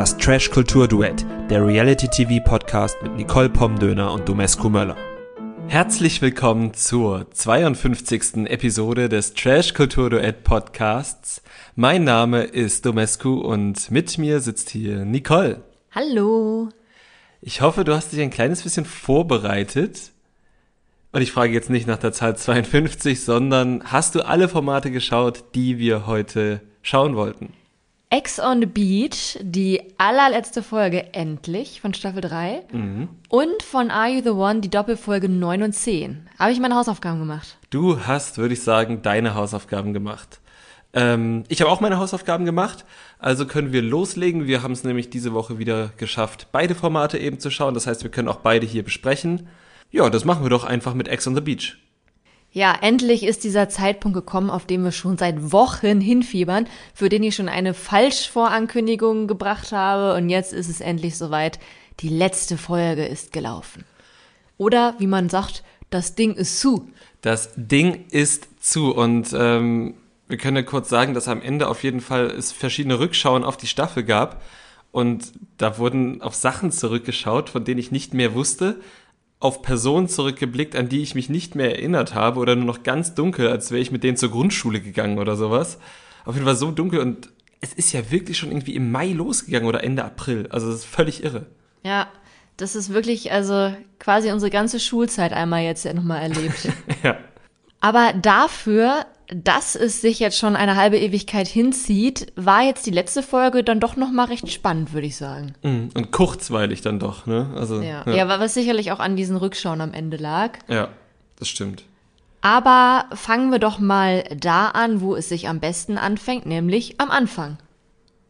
Das Trash Kultur Duett, der Reality TV Podcast mit Nicole Pomdöner und Domescu Möller. Herzlich willkommen zur 52. Episode des Trash Kultur Duett Podcasts. Mein Name ist Domescu und mit mir sitzt hier Nicole. Hallo. Ich hoffe, du hast dich ein kleines bisschen vorbereitet. Und ich frage jetzt nicht nach der Zahl 52, sondern hast du alle Formate geschaut, die wir heute schauen wollten? Ex on the Beach, die allerletzte Folge endlich von Staffel 3 Mhm. und von Are You the One, die Doppelfolge 9 und 10. Habe ich meine Hausaufgaben gemacht. Du hast, würde ich sagen, deine Hausaufgaben gemacht. Ähm, ich habe auch meine Hausaufgaben gemacht, also können wir loslegen. Wir haben es nämlich diese Woche wieder geschafft, beide Formate eben zu schauen. Das heißt, wir können auch beide hier besprechen. Ja, das machen wir doch einfach mit Ex on the Beach. Ja, endlich ist dieser Zeitpunkt gekommen, auf den wir schon seit Wochen hinfiebern, für den ich schon eine Falschvorankündigung gebracht habe und jetzt ist es endlich soweit. Die letzte Folge ist gelaufen. Oder wie man sagt, das Ding ist zu. Das Ding ist zu und ähm, wir können ja kurz sagen, dass am Ende auf jeden Fall es verschiedene Rückschauen auf die Staffel gab und da wurden auf Sachen zurückgeschaut, von denen ich nicht mehr wusste, auf Personen zurückgeblickt, an die ich mich nicht mehr erinnert habe oder nur noch ganz dunkel, als wäre ich mit denen zur Grundschule gegangen oder sowas. Auf jeden Fall so dunkel und es ist ja wirklich schon irgendwie im Mai losgegangen oder Ende April. Also das ist völlig irre. Ja, das ist wirklich also quasi unsere ganze Schulzeit einmal jetzt ja nochmal erlebt. Ja. Aber dafür, dass es sich jetzt schon eine halbe Ewigkeit hinzieht, war jetzt die letzte Folge dann doch nochmal recht spannend, würde ich sagen. Mm, Und kurzweilig dann doch, ne? Also, Ja. ja. ja, was sicherlich auch an diesen Rückschauen am Ende lag. ja das stimmt. Aber fangen wir doch mal da an, wo es sich am besten anfängt, nämlich am Anfang.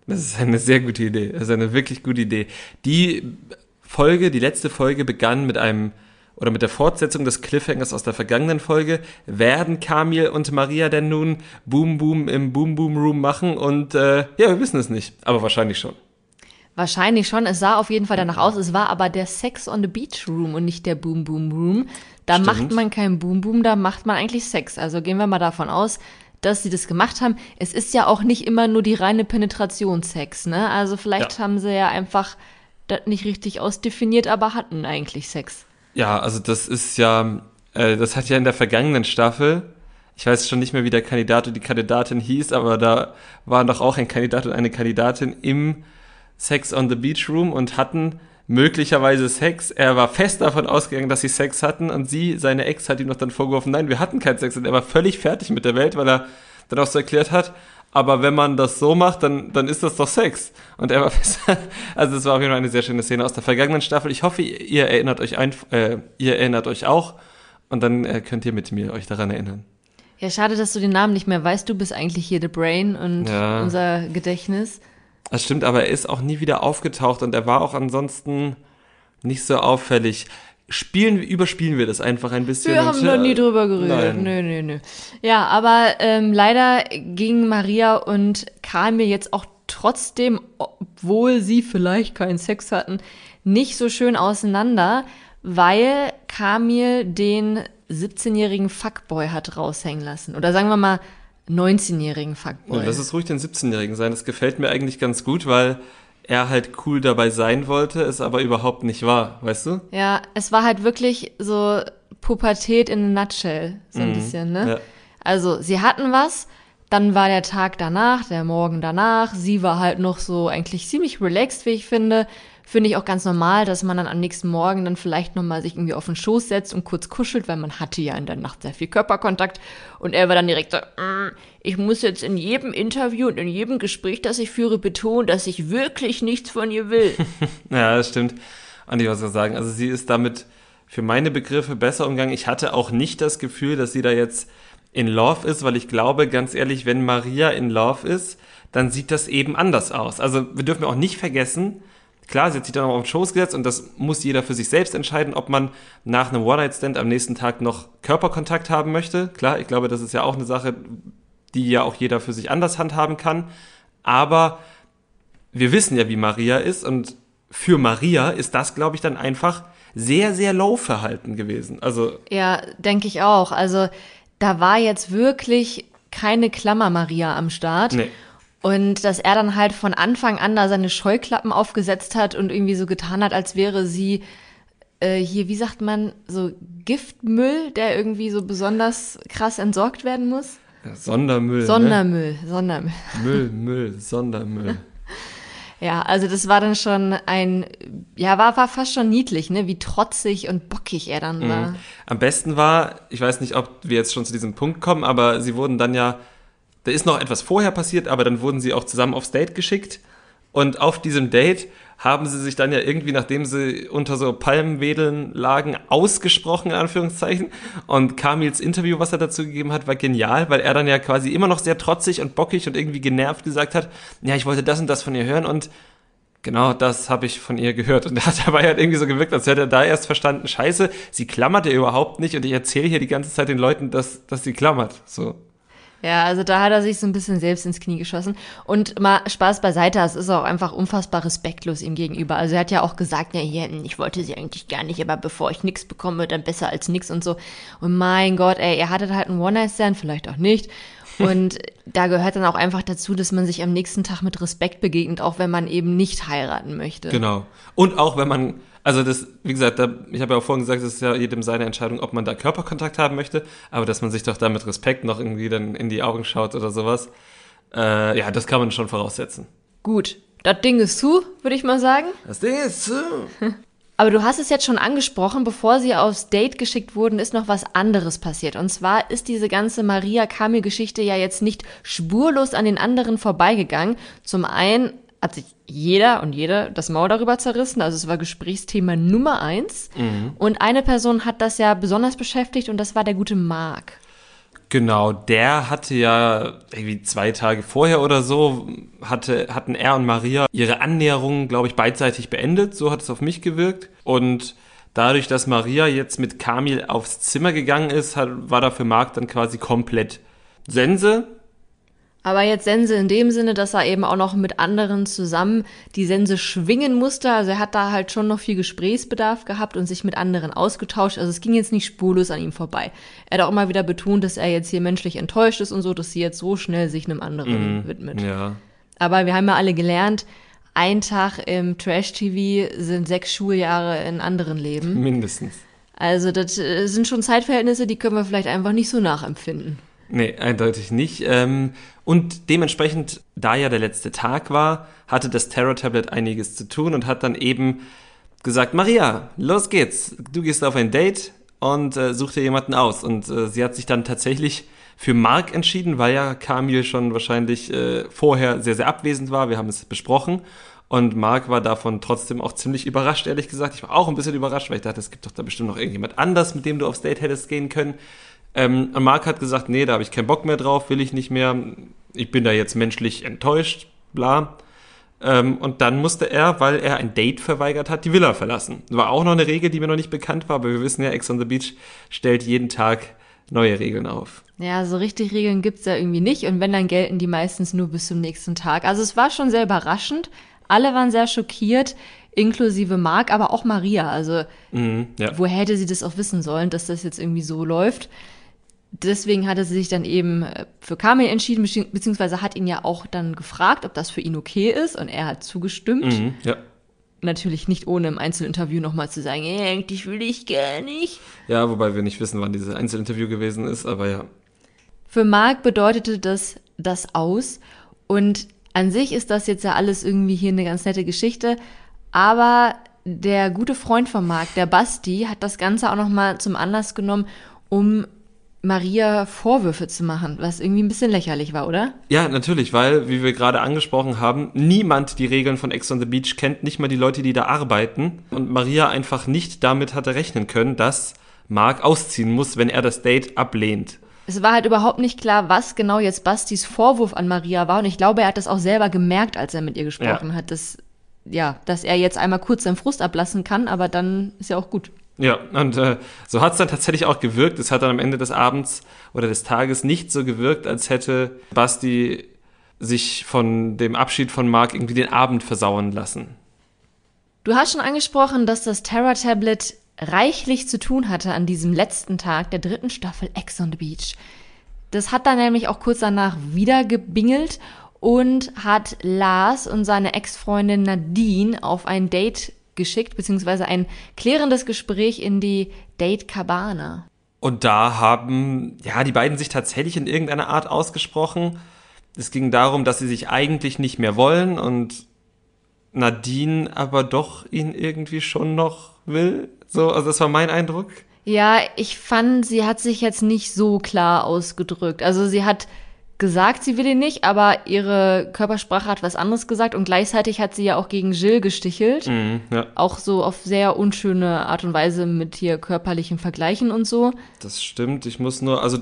Das ist eine sehr gute Idee. Das ist eine wirklich gute Idee. Die Folge, die letzte Folge begann mit einem oder mit der Fortsetzung des Cliffhangers aus der vergangenen Folge. Werden Kamil und Maria denn nun Boom Boom im Boom Boom Room machen? Und äh, ja, wir wissen es nicht, aber wahrscheinlich schon. Wahrscheinlich schon. Es sah auf jeden Fall danach aus. Es war aber der Sex on the Beach Room und nicht der Boom Boom Room. Da Stimmt. macht man kein Boom Boom, da macht man eigentlich Sex. Also gehen wir mal davon aus, dass sie das gemacht haben. Es ist ja auch nicht immer nur die reine Penetrationssex, ne? Also vielleicht Ja. haben sie ja einfach das nicht richtig ausdefiniert, aber hatten eigentlich Sex. Ja, also das ist ja, äh, das hat ja in der vergangenen Staffel, ich weiß schon nicht mehr, wie der Kandidat und die Kandidatin hieß, aber da waren doch auch ein Kandidat und eine Kandidatin im Sex on the Beach Room und hatten möglicherweise Sex. Er war fest davon ausgegangen, dass sie Sex hatten und sie, seine Ex, hat ihm noch dann vorgeworfen, nein, wir hatten keinen Sex und er war völlig fertig mit der Welt, weil er dann auch so erklärt hat, aber wenn man das so macht, dann, dann ist das doch Sex. Und er war fest, also es war auf jeden Fall eine sehr schöne Szene aus der vergangenen Staffel. Ich hoffe, ihr erinnert euch ein, äh, ihr erinnert euch auch und dann äh, könnt ihr mit mir euch daran erinnern. Ja, schade, dass du den Namen nicht mehr weißt. Du bist eigentlich hier The Brain und Ja. unser Gedächtnis. Das stimmt, aber er ist auch nie wieder aufgetaucht und er war auch ansonsten nicht so auffällig. Spielen, überspielen wir das einfach ein bisschen. Wir haben noch äh, nie drüber geredet. Nein. Nö, nö, nö. Ja, aber ähm, leider gingen Maria und Kamil jetzt auch trotzdem, obwohl sie vielleicht keinen Sex hatten, nicht so schön auseinander, weil Kamil den 17-jährigen Fuckboy hat raushängen lassen. Oder sagen wir mal 19-jährigen Fuckboy. Ja, lass es ruhig den 17-Jährigen sein. Das gefällt mir eigentlich ganz gut, weil er halt cool dabei sein wollte, es aber überhaupt nicht war, weißt du? Ja, es war halt wirklich so Pubertät in a nutshell, so ein bisschen, ne? Mhm. Ja. Also, sie hatten was, dann war der Tag danach, der Morgen danach, sie war halt noch so eigentlich ziemlich relaxed, wie ich finde. Finde ich auch ganz normal, dass man dann am nächsten Morgen dann vielleicht nochmal sich irgendwie auf den Schoß setzt und kurz kuschelt, weil man hatte ja in der Nacht sehr viel Körperkontakt. Und er war dann direkt so, "Mm, ich muss jetzt in jedem Interview und in jedem Gespräch, das ich führe, betonen, dass ich wirklich nichts von ihr will. Ja, das stimmt. Und ich muss sagen, also sie ist damit für meine Begriffe besser umgegangen. Ich hatte auch nicht das Gefühl, dass sie da jetzt in Love ist, weil ich glaube, ganz ehrlich, wenn Maria in Love ist, dann sieht das eben anders aus. Also wir dürfen auch nicht vergessen, klar, sie hat sich dann auch auf den Schoß gesetzt und das muss jeder für sich selbst entscheiden, ob man nach einem One-Night-Stand am nächsten Tag noch Körperkontakt haben möchte. Klar, ich glaube, das ist ja auch eine Sache, die ja auch jeder für sich anders handhaben kann. Aber wir wissen ja, wie Maria ist und für Maria ist das, glaube ich, dann einfach sehr, sehr low Verhalten gewesen. Also, Ja, denke ich auch. Also da war jetzt wirklich keine Klammer Maria am Start. nee. Und dass er dann halt von Anfang an da seine Scheuklappen aufgesetzt hat und irgendwie so getan hat, als wäre sie äh, hier, wie sagt man, so Giftmüll, der irgendwie so besonders krass entsorgt werden muss. Ja, Sondermüll. Sondermüll, ne? Sondermüll. Müll, Müll, Sondermüll. Ja, also das war dann schon ein, ja, war, war fast schon niedlich, ne, wie trotzig und bockig er dann war. Mhm. Am besten war, ich weiß nicht, ob wir jetzt schon zu diesem Punkt kommen, aber sie wurden dann ja, da ist noch etwas vorher passiert, aber dann wurden sie auch zusammen aufs Date geschickt. Und auf diesem Date haben sie sich dann ja irgendwie, nachdem sie unter so Palmwedeln lagen, ausgesprochen, in Anführungszeichen. Und Kamils Interview, was er dazu gegeben hat, war genial, weil er dann ja quasi immer noch sehr trotzig und bockig und irgendwie genervt gesagt hat, ja, ich wollte das und das von ihr hören und Genau, das habe ich von ihr gehört. Und er hat dabei halt irgendwie so gewirkt, als hätte er da erst verstanden, scheiße, sie klammert ja überhaupt nicht und ich erzähle hier die ganze Zeit den Leuten, dass, dass sie klammert. So. Ja, also da hat er sich so ein bisschen selbst ins Knie geschossen. Und mal Spaß beiseite, es ist auch einfach unfassbar respektlos ihm gegenüber. Also er hat ja auch gesagt, ja, hier, ich wollte sie eigentlich gar nicht, aber bevor ich nichts bekomme, dann besser als nichts und so. Und mein Gott, ey, er hatte halt einen One-Night-Stand, vielleicht auch nicht. Und da gehört dann auch einfach dazu, dass man sich am nächsten Tag mit Respekt begegnet, auch wenn man eben nicht heiraten möchte. Genau. Und auch wenn man also das, wie gesagt, da, ich habe ja auch vorhin gesagt, es ist ja jedem seine Entscheidung, ob man da Körperkontakt haben möchte, aber dass man sich doch da mit Respekt noch irgendwie dann in die Augen schaut oder sowas, äh, ja, das kann man schon voraussetzen. Gut, das Ding ist zu, würde ich mal sagen. Das Ding ist zu. Aber du hast es jetzt schon angesprochen, bevor sie aufs Date geschickt wurden, ist noch was anderes passiert. Und zwar ist diese ganze Maria Kamil-Geschichte ja jetzt nicht spurlos an den anderen vorbeigegangen. Zum einen hat sich jeder und jede das Maul darüber zerrissen. Also es war Gesprächsthema Nummer eins. Mhm. Und eine Person hat das ja besonders beschäftigt und das war der gute Mark. Genau, der hatte ja irgendwie zwei Tage vorher oder so, hatte, hatten er und Maria ihre Annäherung, glaube ich, beidseitig beendet. So hat es auf mich gewirkt. Und dadurch, dass Maria jetzt mit Kamil aufs Zimmer gegangen ist, hat, war da für Marc dann quasi komplett Sense. Aber jetzt Sense in dem Sinne, dass er eben auch noch mit anderen zusammen die Sense schwingen musste. Also er hat da halt schon noch viel Gesprächsbedarf gehabt und sich mit anderen ausgetauscht. Also es ging jetzt nicht spurlos an ihm vorbei. Er hat auch immer wieder betont, dass er jetzt hier menschlich enttäuscht ist und so, dass sie jetzt so schnell sich einem anderen mhm, widmet. Ja. Aber wir haben ja alle gelernt, ein Tag im Trash-TV sind sechs Schuljahre in anderen Leben. Mindestens. Also das äh, sind schon Zeitverhältnisse, die können wir vielleicht einfach nicht so nachempfinden. Nee, eindeutig nicht. Ähm, und dementsprechend, da ja der letzte Tag war, hatte das Terror-Tablet einiges zu tun und hat dann eben gesagt, Maria, los geht's. Du gehst auf ein Date und äh, such dir jemanden aus. Und äh, sie hat sich dann tatsächlich für Mark entschieden, weil ja Kamil schon wahrscheinlich äh, vorher sehr, sehr abwesend war. Wir haben es besprochen. Und Mark war davon trotzdem auch ziemlich überrascht, ehrlich gesagt. Ich war auch ein bisschen überrascht, weil ich dachte, es gibt doch da bestimmt noch irgendjemand anders, mit dem du aufs Date hättest gehen können. Ähm, Mark hat gesagt, nee, da habe ich keinen Bock mehr drauf, will ich nicht mehr. Ich bin da jetzt menschlich enttäuscht, bla. Ähm, und dann musste er, weil er ein Date verweigert hat, die Villa verlassen. War auch noch eine Regel, die mir noch nicht bekannt war, aber wir wissen ja, Ex on the Beach stellt jeden Tag neue Regeln auf. Ja, so richtig Regeln gibt's da irgendwie nicht und wenn, dann gelten die meistens nur bis zum nächsten Tag. Also es war schon sehr überraschend. Alle waren sehr schockiert, inklusive Marc, aber auch Maria. Also mhm, ja. woher hätte sie das auch wissen sollen, dass das jetzt irgendwie so läuft? Deswegen hatte sie sich dann eben äh, für Kamil entschieden, beziehungsweise hat ihn ja auch dann gefragt, ob das für ihn okay ist und er hat zugestimmt. Mhm, ja. Natürlich nicht ohne im Einzelinterview nochmal zu sagen, hey, eigentlich will ich gar nicht. Ja, wobei wir nicht wissen, wann dieses Einzelinterview gewesen ist, aber ja. Für Marc bedeutete das das aus und an sich ist das jetzt ja alles irgendwie hier eine ganz nette Geschichte, aber der gute Freund von Marc, der Basti, hat das Ganze auch nochmal zum Anlass genommen, um Maria Vorwürfe zu machen, was irgendwie ein bisschen lächerlich war, oder? Ja, natürlich, weil, wie wir gerade angesprochen haben, niemand die Regeln von Ex on the Beach kennt, nicht mal die Leute, die da arbeiten. Und Maria einfach nicht damit hatte rechnen können, dass Mark ausziehen muss, wenn er das Date ablehnt. Es war halt überhaupt nicht klar, was genau jetzt Bastis Vorwurf an Maria war. Und ich glaube, er hat das auch selber gemerkt, als er mit ihr gesprochen ja. hat, dass, ja, dass er jetzt einmal kurz seinen Frust ablassen kann, aber dann ist ja auch gut. Ja, und äh, so hat es dann tatsächlich auch gewirkt. Es hat dann am Ende des Abends oder des Tages nicht so gewirkt, als hätte Basti sich von dem Abschied von Mark irgendwie den Abend versauen lassen. Du hast schon angesprochen, dass das Terror-Tablet reichlich zu tun hatte an diesem letzten Tag der dritten Staffel Ex on the Beach. Das hat dann nämlich auch kurz danach wieder gebingelt und hat Lars und seine Ex-Freundin Nadine auf ein Date geschickt, beziehungsweise ein klärendes Gespräch in die Date Cabana. Und da haben, ja, die beiden sich tatsächlich in irgendeiner Art ausgesprochen. Es ging darum, dass sie sich eigentlich nicht mehr wollen und Nadine aber doch ihn irgendwie schon noch will. So, also das war mein Eindruck. Ja, ich fand, sie hat sich jetzt nicht so klar ausgedrückt. Also sie hat gesagt, sie will ihn nicht, aber ihre Körpersprache hat was anderes gesagt und gleichzeitig hat sie ja auch gegen Jill gestichelt. Mhm, ja. Auch so auf sehr unschöne Art und Weise mit hier körperlichen Vergleichen und so. Das stimmt. Ich muss nur, also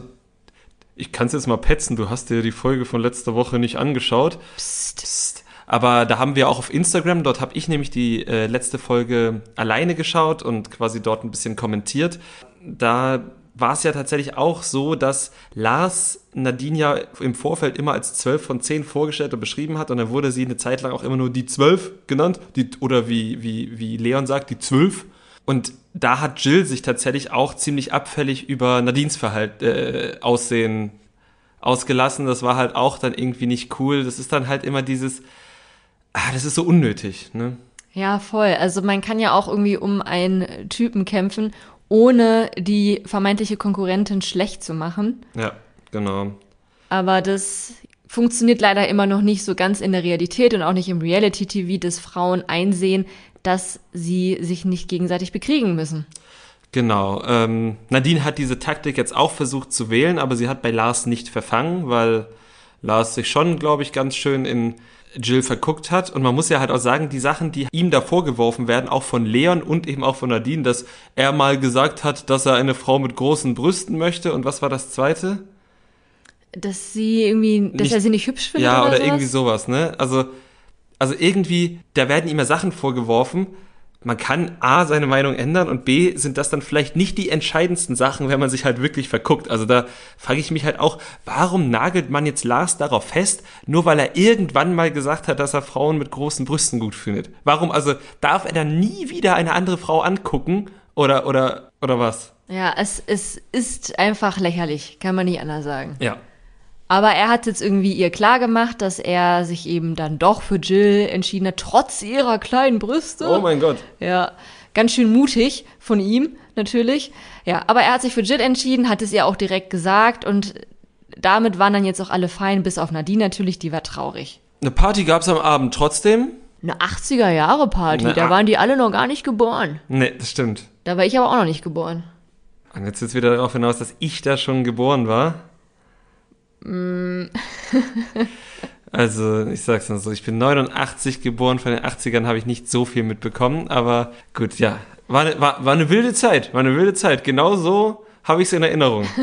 ich kann es jetzt mal petzen. Du hast dir die Folge von letzter Woche nicht angeschaut. Psst. Psst. Aber da haben wir auch auf Instagram, dort habe ich nämlich die äh, letzte Folge alleine geschaut und quasi dort ein bisschen kommentiert. Da war es ja tatsächlich auch so, dass Lars Nadine ja im Vorfeld immer als 12 von 10 vorgestellt und beschrieben hat und dann wurde sie eine Zeit lang auch immer nur die 12 genannt, die, oder wie, wie, wie Leon sagt, die 12. Und da hat Jill sich tatsächlich auch ziemlich abfällig über Nadines Verhalt, äh, Aussehen ausgelassen. Das war halt auch dann irgendwie nicht cool. Das ist dann halt immer dieses, ah, das ist so unnötig, ne? Ja, voll. Also man kann ja auch irgendwie um einen Typen kämpfen, ohne die vermeintliche Konkurrentin schlecht zu machen. Ja, genau. Aber das funktioniert leider immer noch nicht so ganz in der Realität und auch nicht im Reality-TV, dass Frauen einsehen, dass sie sich nicht gegenseitig bekriegen müssen. Genau. Ähm, Nadine hat diese Taktik jetzt auch versucht zu wählen, aber sie hat bei Lars nicht verfangen, weil Lars sich schon, glaube ich, ganz schön in Jill verguckt hat. Und man muss ja halt auch sagen, die Sachen, die ihm da vorgeworfen werden, auch von Leon und eben auch von Nadine, dass er mal gesagt hat, dass er eine Frau mit großen Brüsten möchte. Und was war das zweite? Dass sie irgendwie, dass Nicht- er sie nicht hübsch findet Ja, oder, oder irgendwie sowas, ne? Also, also irgendwie, da werden ihm ja Sachen vorgeworfen. Man kann A, seine Meinung ändern und B, sind das dann vielleicht nicht die entscheidendsten Sachen, wenn man sich halt wirklich verguckt. Also da frage ich mich halt auch, warum nagelt man jetzt Lars darauf fest, nur weil er irgendwann mal gesagt hat, dass er Frauen mit großen Brüsten gut findet? Warum, also darf er dann nie wieder eine andere Frau angucken oder, oder, oder was? Ja, es, es ist einfach lächerlich, kann man nicht anders sagen. Ja. Aber er hat jetzt irgendwie ihr klar gemacht, dass er sich eben dann doch für Jill entschieden hat, trotz ihrer kleinen Brüste. Oh mein Gott. Ja, ganz schön mutig von ihm, natürlich. Ja, aber er hat sich für Jill entschieden, hat es ihr auch direkt gesagt und damit waren dann jetzt auch alle fein, bis auf Nadine natürlich, die war traurig. Eine Party gab's am Abend trotzdem? Eine 80er-Jahre-Party, Na, da ah. waren die alle noch gar nicht geboren. Nee, das stimmt. Da war ich aber auch noch nicht geboren. Und jetzt ist wieder darauf hinaus, dass ich da schon geboren war. also, ich sag's mal so, ich bin 89 geboren, von den 80ern habe ich nicht so viel mitbekommen, aber gut, ja. War eine, war, war eine wilde Zeit, war eine wilde Zeit. Genau so habe ich es in Erinnerung.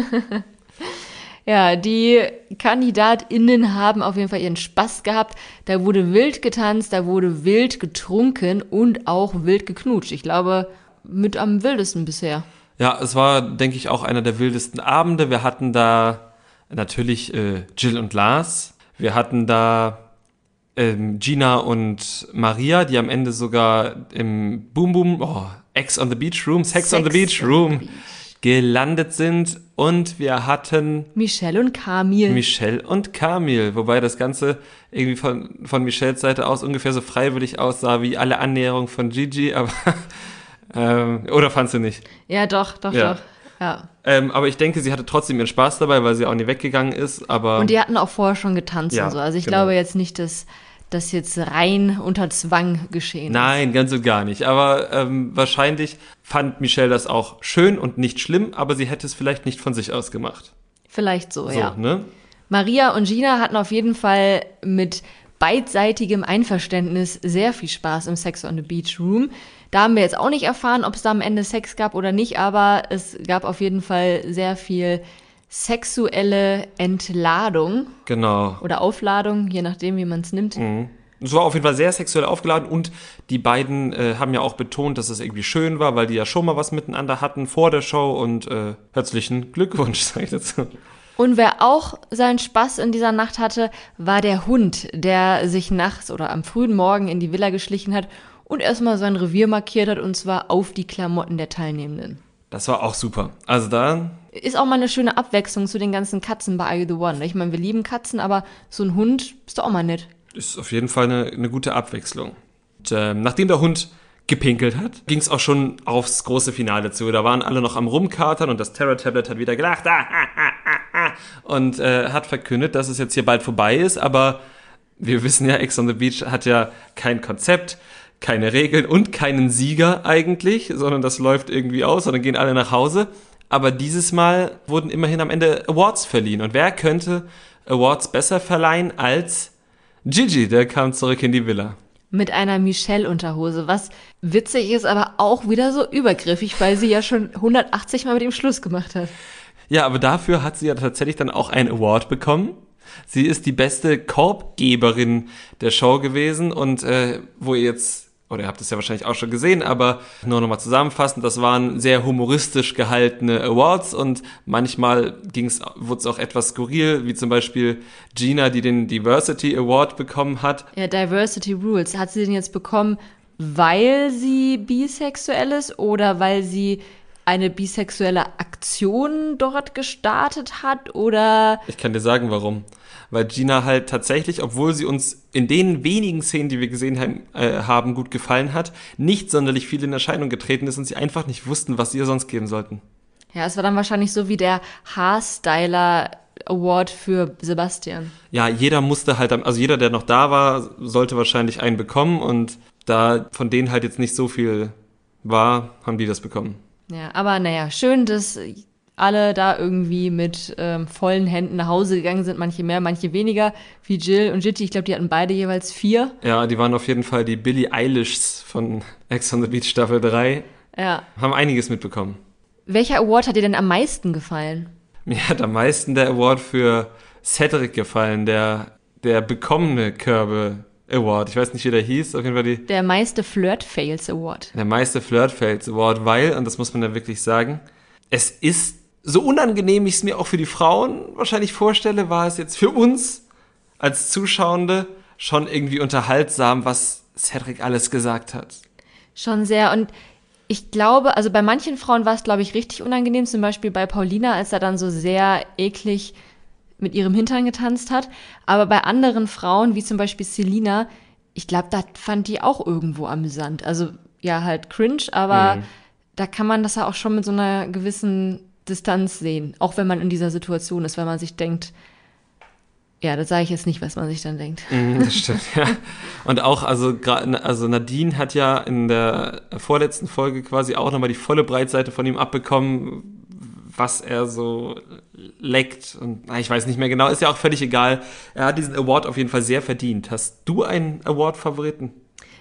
Ja, die KandidatInnen haben auf jeden Fall ihren Spaß gehabt. Da wurde wild getanzt, da wurde wild getrunken und auch wild geknutscht. Ich glaube, mit am wildesten bisher. Ja, es war, denke ich, auch einer der wildesten Abende. Wir hatten da natürlich äh, Jill und Lars. Wir hatten da ähm, Gina und Maria, die am Ende sogar im Boom Boom, oh, Ex on the Beach Room, Sex, on the Beach on the Room Beach. gelandet sind. Und wir hatten Michelle und Kamil. Michelle und Kamil, wobei das Ganze irgendwie von, von Michelles Seite aus ungefähr so freiwillig aussah wie alle Annäherungen von Gigi, aber ähm, oder fandst du nicht? ja, doch, doch, Ja. doch. Ja. Ähm, aber ich denke, sie hatte trotzdem ihren Spaß dabei, weil sie auch nie weggegangen ist. Aber Und die hatten auch vorher schon getanzt Ja, und so. Also ich genau. glaube jetzt nicht, dass das jetzt rein unter Zwang geschehen nein, ganz und gar nicht. Aber ähm, wahrscheinlich fand Michelle das auch schön und nicht schlimm, aber sie hätte es vielleicht nicht von sich aus gemacht. Vielleicht so, So, ja. ne? Maria und Gina hatten auf jeden Fall mit beidseitigem Einverständnis sehr viel Spaß im Sex on the Beach Room. Da haben wir jetzt auch nicht erfahren, ob es da am Ende Sex gab oder nicht, aber es gab auf jeden Fall sehr viel sexuelle Entladung Genau. oder Aufladung, je nachdem, wie man es nimmt. Es war auf jeden Fall sehr sexuell aufgeladen und die beiden äh, haben ja auch betont, dass es irgendwie schön war, weil die ja schon mal was miteinander hatten vor der Show und äh, herzlichen Glückwunsch, sag ich dazu. Und wer auch seinen Spaß in dieser Nacht hatte, war der Hund, der sich nachts oder am frühen Morgen in die Villa geschlichen hat und erstmal sein Revier markiert hat, und zwar auf die Klamotten der Teilnehmenden. Das war auch super. Also da. Ist auch mal eine schöne Abwechslung zu den ganzen Katzen bei Are You the One. Ich meine, wir lieben Katzen, aber so ein Hund ist doch auch mal nett. Ist auf jeden Fall eine, eine gute Abwechslung. Und, ähm, nachdem der Hund gepinkelt hat, ging es auch schon aufs große Finale zu. Da waren alle noch am Rumkatern und das Terror Tablet hat wieder gelacht ah, ah, ah, ah, und äh, hat verkündet, dass es jetzt hier bald vorbei ist. Aber wir wissen ja, Ex on the Beach hat ja kein Konzept, keine Regeln und keinen Sieger eigentlich, sondern das läuft irgendwie aus und dann gehen alle nach Hause. Aber dieses Mal wurden immerhin am Ende Awards verliehen. Und wer könnte Awards besser verleihen als Gigi? Der kam zurück in die Villa mit einer Michelle-Unterhose, was witzig ist, aber auch wieder so übergriffig, weil sie ja schon 180 Mal mit ihm Schluss gemacht hat. Ja, aber dafür hat sie ja tatsächlich dann auch einen Award bekommen. Sie ist die beste Korbgeberin der Show gewesen und äh, wo ihr jetzt oder ihr habt es ja wahrscheinlich auch schon gesehen, aber nur nochmal zusammenfassend, das waren sehr humoristisch gehaltene Awards und manchmal wurde es auch etwas skurril, wie zum Beispiel Gina, die den Diversity Award bekommen hat. Ja, Diversity Rules. Hat sie den jetzt bekommen, weil sie bisexuell ist oder weil sie eine bisexuelle Aktion dort gestartet hat oder? Ich kann dir sagen, warum weil Gina halt tatsächlich, obwohl sie uns in den wenigen Szenen, die wir gesehen haben, äh, haben gut gefallen hat, nicht sonderlich viel in Erscheinung getreten ist und sie einfach nicht wussten, was sie ihr sonst geben sollten. Ja, es war dann wahrscheinlich so wie der Haarstyler Award für Sebastian. Ja, jeder musste halt, also jeder, der noch da war, sollte wahrscheinlich einen bekommen und da von denen halt jetzt nicht so viel war, haben die das bekommen. Ja, aber naja, schön, dass alle da irgendwie mit ähm, vollen Händen nach Hause gegangen sind, manche mehr, manche weniger, wie Jill und Jitty. Ich glaube, die hatten beide jeweils vier. Ja, die waren auf jeden Fall die Billie Eilishs von Ex on the Beach Staffel 3. Ja. Haben einiges mitbekommen. Welcher Award hat dir denn am meisten gefallen? Mir hat am meisten der Award für Cedric gefallen, der, der bekommene Körbe Award. Ich weiß nicht, wie der hieß. Auf jeden Fall die. Der meiste Flirt Fails Award. Der meiste Flirt Fails Award, weil, und das muss man ja wirklich sagen, es ist so unangenehm ich es mir auch für die Frauen wahrscheinlich vorstelle, war es jetzt für uns als Zuschauende schon irgendwie unterhaltsam, was Cedric alles gesagt hat. Schon sehr. Und ich glaube, also bei manchen Frauen war es, glaube ich, richtig unangenehm. Zum Beispiel bei Paulina, als er dann so sehr eklig mit ihrem Hintern getanzt hat. Aber bei anderen Frauen, wie zum Beispiel Selina, ich glaube, da fand die auch irgendwo amüsant. Also ja, halt cringe, aber mhm. da kann man das ja auch schon mit so einer gewissen Distanz sehen, auch wenn man in dieser Situation ist, weil man sich denkt, ja, das sage ich jetzt nicht, was man sich dann denkt. Mm, das stimmt, ja. Und auch, also, also Nadine hat ja in der vorletzten Folge quasi auch nochmal die volle Breitseite von ihm abbekommen, was er so leckt. Und na, ich weiß nicht mehr genau, ist ja auch völlig egal. Er hat diesen Award auf jeden Fall sehr verdient. Hast du einen Award-Favoriten?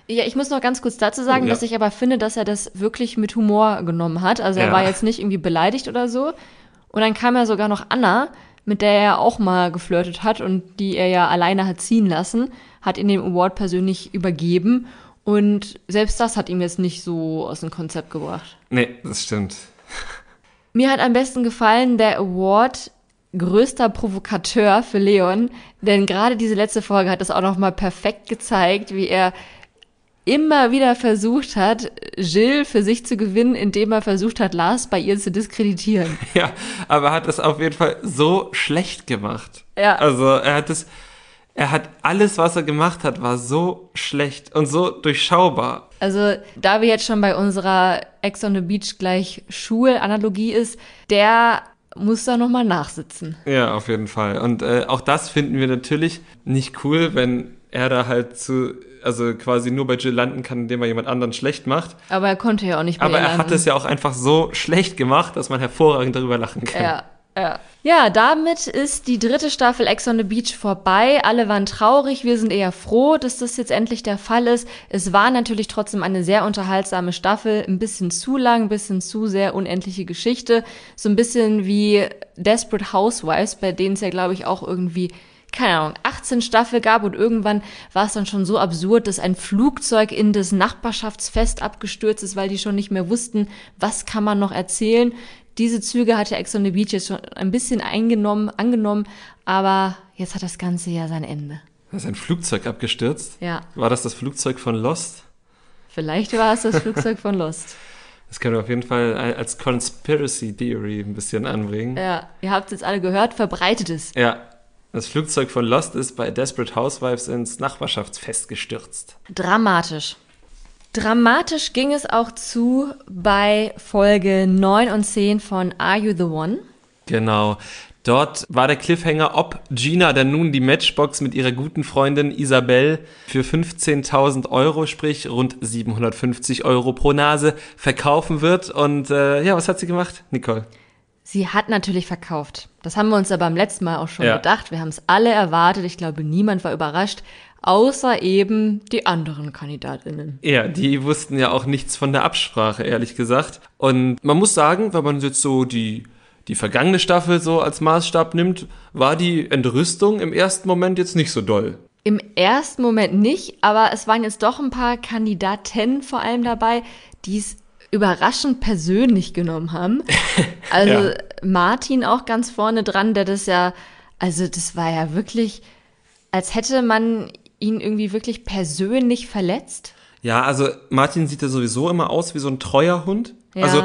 Ja, ich muss noch ganz kurz dazu sagen, oh, ja. dass ich aber finde, dass er das wirklich mit Humor genommen hat. Also er ja. war jetzt nicht irgendwie beleidigt oder so. Und dann kam ja sogar noch Anna, mit der er auch mal geflirtet hat und die er ja alleine hat ziehen lassen, hat ihn dem Award persönlich übergeben. Und selbst das hat ihm jetzt nicht so aus dem Konzept gebracht. Nee, das stimmt. Mir hat am besten gefallen der Award größter Provokateur für Leon, denn gerade diese letzte Folge hat es auch noch mal perfekt gezeigt, wie er immer wieder versucht hat, Jill für sich zu gewinnen, indem er versucht hat, Lars bei ihr zu diskreditieren. Ja, aber er hat es auf jeden Fall so schlecht gemacht. Ja. Also er hat es, er hat alles, was er gemacht hat, war so schlecht und so durchschaubar. Also da wir jetzt schon bei unserer Ex on the Beach gleich Schulanalogie ist, der muss da nochmal nachsitzen. Ja, auf jeden Fall. Und äh, auch das finden wir natürlich nicht cool, wenn er da halt zu, also quasi nur bei Jill landen kann, indem er jemand anderen schlecht macht. Aber er konnte ja auch nicht bei Aber er landen. hat es ja auch einfach so schlecht gemacht, dass man hervorragend darüber lachen kann. Ja. Ja. ja, damit ist die dritte Staffel Ex on the Beach vorbei. Alle waren traurig. Wir sind eher froh, dass das jetzt endlich der Fall ist. Es war natürlich trotzdem eine sehr unterhaltsame Staffel. Ein bisschen zu lang, ein bisschen zu sehr unendliche Geschichte. So ein bisschen wie Desperate Housewives, bei denen es ja, glaube ich, auch irgendwie keine Ahnung, 18 Staffel gab und irgendwann war es dann schon so absurd, dass ein Flugzeug in das Nachbarschaftsfest abgestürzt ist, weil die schon nicht mehr wussten, was kann man noch erzählen. Diese Züge hat ja Ex on the Beach jetzt schon ein bisschen eingenommen, angenommen, aber jetzt hat das Ganze ja sein Ende. ist ein Flugzeug abgestürzt? Ja. War das das Flugzeug von Lost? Vielleicht war es das Flugzeug von Lost. Das können wir auf jeden Fall als Conspiracy Theory ein bisschen anbringen. Ja, ihr habt es jetzt alle gehört, verbreitet es. Ja, das Flugzeug von Lost ist bei Desperate Housewives ins Nachbarschaftsfest gestürzt. Dramatisch. Dramatisch ging es auch zu bei Folge 9 und 10 von Are You the One? Genau. Dort war der Cliffhanger, ob Gina denn nun die Matchbox mit ihrer guten Freundin Isabel für 15.000 Euro, sprich rund 750 Euro pro Nase, verkaufen wird. Und äh, ja, was hat sie gemacht, Nicole? Sie hat natürlich verkauft. Das haben wir uns ja beim letzten Mal auch schon ja. gedacht. Wir haben es alle erwartet. Ich glaube, niemand war überrascht, außer eben die anderen Kandidatinnen. Ja, die wussten ja auch nichts von der Absprache, ehrlich gesagt. Und man muss sagen, wenn man jetzt so die die vergangene Staffel so als Maßstab nimmt, war die Entrüstung im ersten Moment jetzt nicht so doll. Im ersten Moment nicht, aber es waren jetzt doch ein paar Kandidaten vor allem dabei, die es überraschend persönlich genommen haben. Also ja. Martin auch ganz vorne dran, der das ja, also das war ja wirklich, als hätte man ihn irgendwie wirklich persönlich verletzt. Ja, also Martin sieht ja sowieso immer aus wie so ein treuer Hund. Ja. Also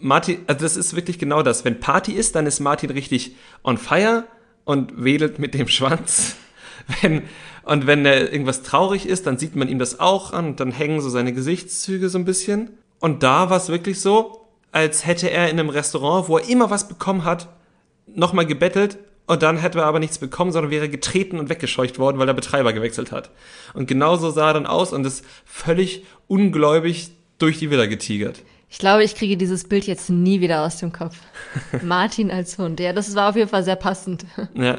Martin, also das ist wirklich genau das. Wenn Party ist, dann ist Martin richtig on fire und wedelt mit dem Schwanz. Wenn, und wenn er irgendwas traurig ist, dann sieht man ihm das auch an und dann hängen so seine Gesichtszüge so ein bisschen. Und da war es wirklich so, als hätte er in einem Restaurant, wo er immer was bekommen hat, nochmal gebettelt und dann hätte er aber nichts bekommen, sondern wäre getreten und weggescheucht worden, weil der Betreiber gewechselt hat. Und genauso sah er dann aus und ist völlig ungläubig durch die Villa getigert. Ich glaube, ich kriege dieses Bild jetzt nie wieder aus dem Kopf. Martin als Hund. Ja, das war auf jeden Fall sehr passend. Ja.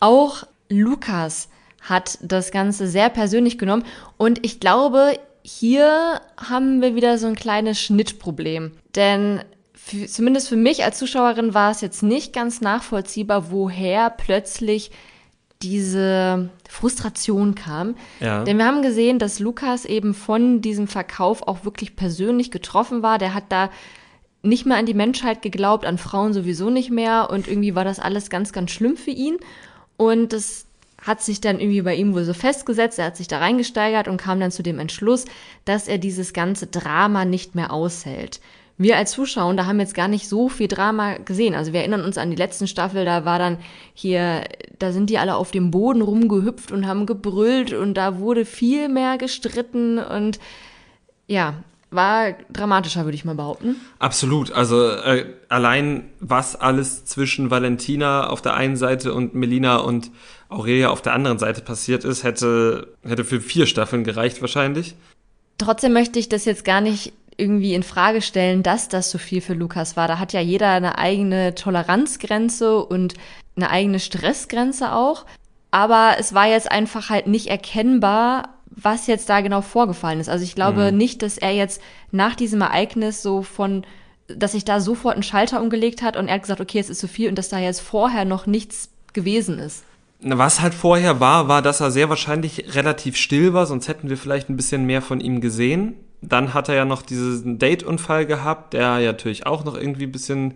Auch Lukas hat das Ganze sehr persönlich genommen und ich glaube, hier haben wir wieder so ein kleines Schnittproblem. Denn für, zumindest für mich als Zuschauerin war es jetzt nicht ganz nachvollziehbar, woher plötzlich diese Frustration kam. Ja. Denn wir haben gesehen, dass Lukas eben von diesem Verkauf auch wirklich persönlich getroffen war. Der hat da nicht mehr an die Menschheit geglaubt, an Frauen sowieso nicht mehr. Und irgendwie war das alles ganz, ganz schlimm für ihn. Und das hat sich dann irgendwie bei ihm wohl so festgesetzt. Er hat sich da reingesteigert und kam dann zu dem Entschluss, dass er dieses ganze Drama nicht mehr aushält wir als Zuschauer da haben jetzt gar nicht so viel Drama gesehen. Also wir erinnern uns an die letzten Staffel, da war dann hier, da sind die alle auf dem Boden rumgehüpft und haben gebrüllt und da wurde viel mehr gestritten und ja, war dramatischer, würde ich mal behaupten. Absolut. Also äh, allein was alles zwischen Valentina auf der einen Seite und Melina und Aurelia auf der anderen Seite passiert ist, hätte, hätte für vier Staffeln gereicht wahrscheinlich. Trotzdem möchte ich das jetzt gar nicht irgendwie in Frage stellen, dass das so viel für Lukas war. Da hat ja jeder eine eigene Toleranzgrenze und eine eigene Stressgrenze auch. Aber es war jetzt einfach halt nicht erkennbar, was jetzt da genau vorgefallen ist. Also ich glaube mhm. nicht, dass er jetzt nach diesem Ereignis so von, dass sich da sofort einen Schalter umgelegt hat und er hat gesagt, okay, es ist zu viel und dass da jetzt vorher noch nichts gewesen ist. Was halt vorher war, war, dass er sehr wahrscheinlich relativ still war, sonst hätten wir vielleicht ein bisschen mehr von ihm gesehen. Dann hat er ja noch diesen Date-Unfall gehabt, der ja natürlich auch noch irgendwie ein bisschen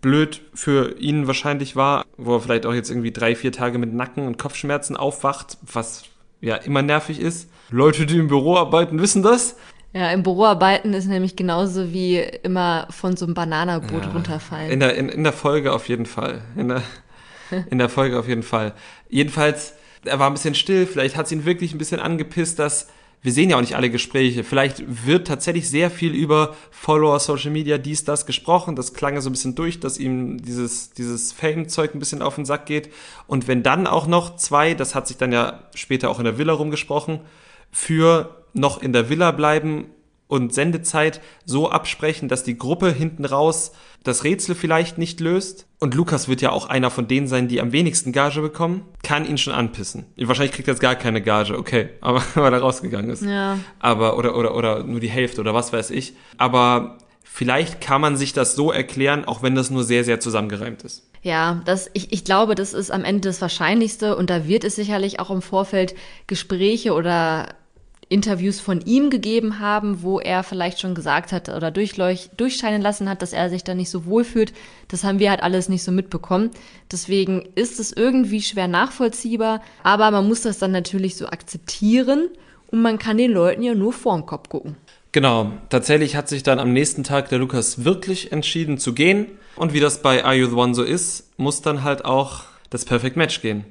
blöd für ihn wahrscheinlich war, wo er vielleicht auch jetzt irgendwie drei, vier Tage mit Nacken- und Kopfschmerzen aufwacht, was ja immer nervig ist. Leute, die im Büro arbeiten, wissen das. Ja, im Büro arbeiten ist nämlich genauso wie immer von so einem Bananaboot ja, runterfallen. In der, in, in der Folge auf jeden Fall. In der, in der Folge auf jeden Fall. Jedenfalls, er war ein bisschen still, vielleicht hat es ihn wirklich ein bisschen angepisst, dass wir sehen ja auch nicht alle Gespräche. Vielleicht wird tatsächlich sehr viel über Follower, Social Media, dies, das gesprochen. Das klang ja so ein bisschen durch, dass ihm dieses, dieses Fame-Zeug ein bisschen auf den Sack geht. Und wenn dann auch noch zwei, das hat sich dann ja später auch in der Villa rumgesprochen, für noch in der Villa bleiben und Sendezeit so absprechen, dass die Gruppe hinten raus das Rätsel vielleicht nicht löst. Und Lukas wird ja auch einer von denen sein, die am wenigsten Gage bekommen. Kann ihn schon anpissen. Wahrscheinlich kriegt er jetzt gar keine Gage, okay, aber weil er rausgegangen ist. Ja. Aber, oder, oder, oder nur die Hälfte oder was weiß ich. Aber vielleicht kann man sich das so erklären, auch wenn das nur sehr, sehr zusammengereimt ist. Ja, das, ich, ich glaube, das ist am Ende das Wahrscheinlichste und da wird es sicherlich auch im Vorfeld Gespräche oder Interviews von ihm gegeben haben, wo er vielleicht schon gesagt hat oder durchscheinen lassen hat, dass er sich da nicht so wohl fühlt. Das haben wir halt alles nicht so mitbekommen. Deswegen ist es irgendwie schwer nachvollziehbar, aber man muss das dann natürlich so akzeptieren und man kann den Leuten ja nur vorm Kopf gucken. Genau, tatsächlich hat sich dann am nächsten Tag der Lukas wirklich entschieden zu gehen. Und wie das bei Are You the One so ist, muss dann halt auch das Perfect Match gehen.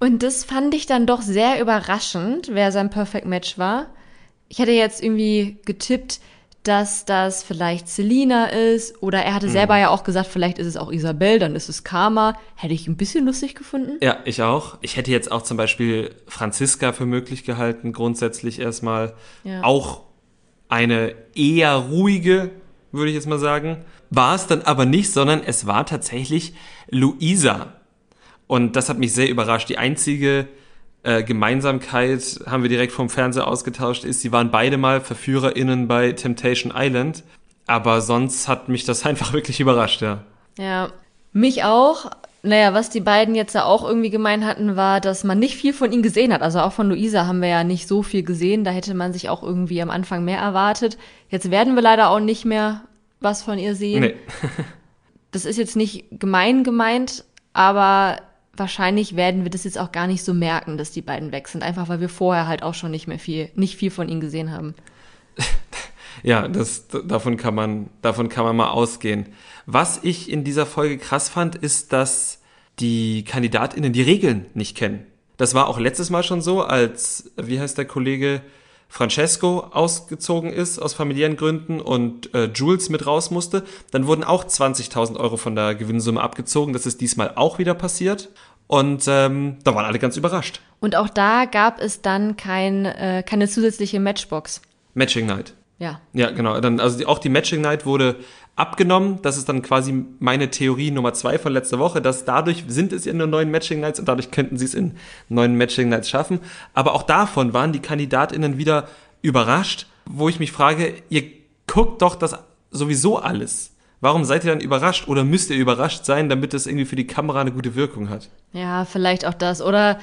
Und das fand ich dann doch sehr überraschend, wer sein Perfect Match war. Ich hätte jetzt irgendwie getippt, dass das vielleicht Selina ist oder er hatte selber ja auch gesagt, vielleicht ist es auch Isabel, dann ist es Karma. Hätte ich ein bisschen lustig gefunden. Ja, ich auch. Ich hätte jetzt auch zum Beispiel Franziska für möglich gehalten, grundsätzlich erstmal. Ja. Auch eine eher ruhige, würde ich jetzt mal sagen. War es dann aber nicht, sondern es war tatsächlich Luisa. Und das hat mich sehr überrascht. Die einzige äh, Gemeinsamkeit haben wir direkt vom Fernseher ausgetauscht, ist, sie waren beide mal VerführerInnen bei Temptation Island. Aber sonst hat mich das einfach wirklich überrascht, ja. Ja, mich auch. Naja, was die beiden jetzt ja auch irgendwie gemein hatten, war, dass man nicht viel von ihnen gesehen hat. Also auch von Luisa haben wir ja nicht so viel gesehen. Da hätte man sich auch irgendwie am Anfang mehr erwartet. Jetzt werden wir leider auch nicht mehr was von ihr sehen. Nee. Das ist jetzt nicht gemein gemeint, aber wahrscheinlich werden wir das jetzt auch gar nicht so merken, dass die beiden weg sind. Einfach weil wir vorher halt auch schon nicht mehr viel, nicht viel von ihnen gesehen haben. Ja, das, davon kann man, davon kann man mal ausgehen. Was ich in dieser Folge krass fand, ist, dass die KandidatInnen die Regeln nicht kennen. Das war auch letztes Mal schon so, als, wie heißt der Kollege, Francesco ausgezogen ist aus familiären Gründen und äh, Jules mit raus musste. Dann wurden auch 20.000 Euro von der Gewinnsumme abgezogen. Das ist diesmal auch wieder passiert. Und ähm, da waren alle ganz überrascht. Und auch da gab es dann kein, äh, keine zusätzliche Matchbox. Matching Night. Ja. Ja, genau. Dann, also die, auch die Matching Night wurde abgenommen. Das ist dann quasi meine Theorie Nummer zwei von letzter Woche, dass dadurch sind es ja nur neun Matching Nights und dadurch könnten sie es in neun Matching Nights schaffen. Aber auch davon waren die KandidatInnen wieder überrascht, wo ich mich frage, ihr guckt doch das sowieso alles. Warum seid ihr dann überrascht oder müsst ihr überrascht sein, damit es irgendwie für die Kamera eine gute Wirkung hat? Ja, vielleicht auch das. Oder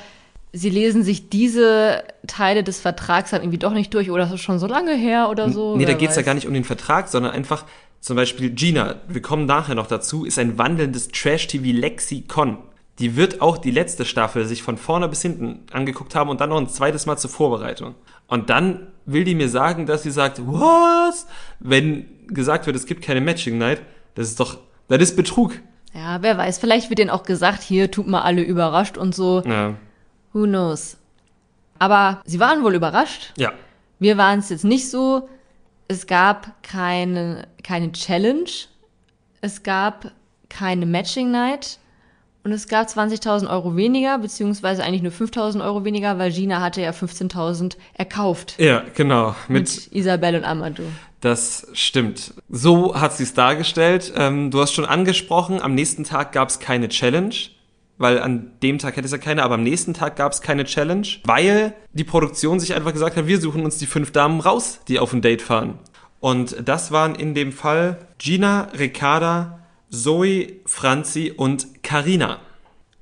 sie lesen sich diese Teile des Vertrags dann irgendwie doch nicht durch oder das ist schon so lange her oder so. nee, da wer geht's ja gar nicht um den Vertrag, sondern einfach zum Beispiel Gina, wir kommen nachher noch dazu, ist ein wandelndes Trash-TV-Lexikon. Die wird auch die letzte Staffel sich von vorne bis hinten angeguckt haben und dann noch ein zweites Mal zur Vorbereitung. Und dann will die mir sagen, dass sie sagt, was? Wenn gesagt wird, es gibt keine Matching Night, das ist doch, das ist Betrug. Ja, wer weiß. Vielleicht wird denen auch gesagt, hier tut mal alle überrascht und so. Ja. Who knows. Aber sie waren wohl überrascht. Ja. Wir waren es jetzt nicht so. Es gab keine, keine Challenge. Es gab keine Matching Night. Und es gab 20.000 Euro weniger, beziehungsweise eigentlich nur 5.000 Euro weniger, weil Gina hatte ja 15.000 erkauft. Ja, genau. Mit, Mit Isabel und Amadou. Das stimmt. So hat sie es dargestellt. Ähm, du hast schon angesprochen, am nächsten Tag gab es keine Challenge, weil an dem Tag hätte es ja keine, aber am nächsten Tag gab es keine Challenge, weil die Produktion sich einfach gesagt hat, wir suchen uns die fünf Damen raus, die auf ein Date fahren. Und das waren in dem Fall Gina, Ricarda, Zoe, Franzi und Karina.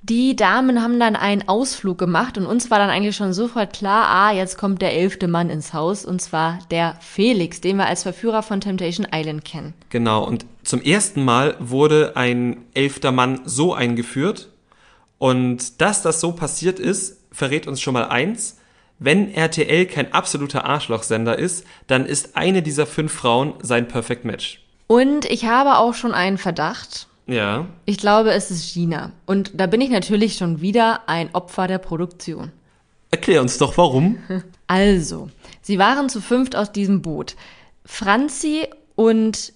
Die Damen haben dann einen Ausflug gemacht und uns war dann eigentlich schon sofort klar, ah, jetzt kommt der elfte Mann ins Haus und zwar der Felix, den wir als Verführer von Temptation Island kennen. Genau, und zum ersten Mal wurde ein elfter Mann so eingeführt. Und dass das so passiert ist, verrät uns schon mal eins. Wenn RTL kein absoluter Arschlochsender ist, dann ist eine dieser fünf Frauen sein Perfect Match. Und ich habe auch schon einen Verdacht. Ja. Ich glaube, es ist Gina. Und da bin ich natürlich schon wieder ein Opfer der Produktion. Erklär uns doch warum. Also, sie waren zu fünft aus diesem Boot. Franzi und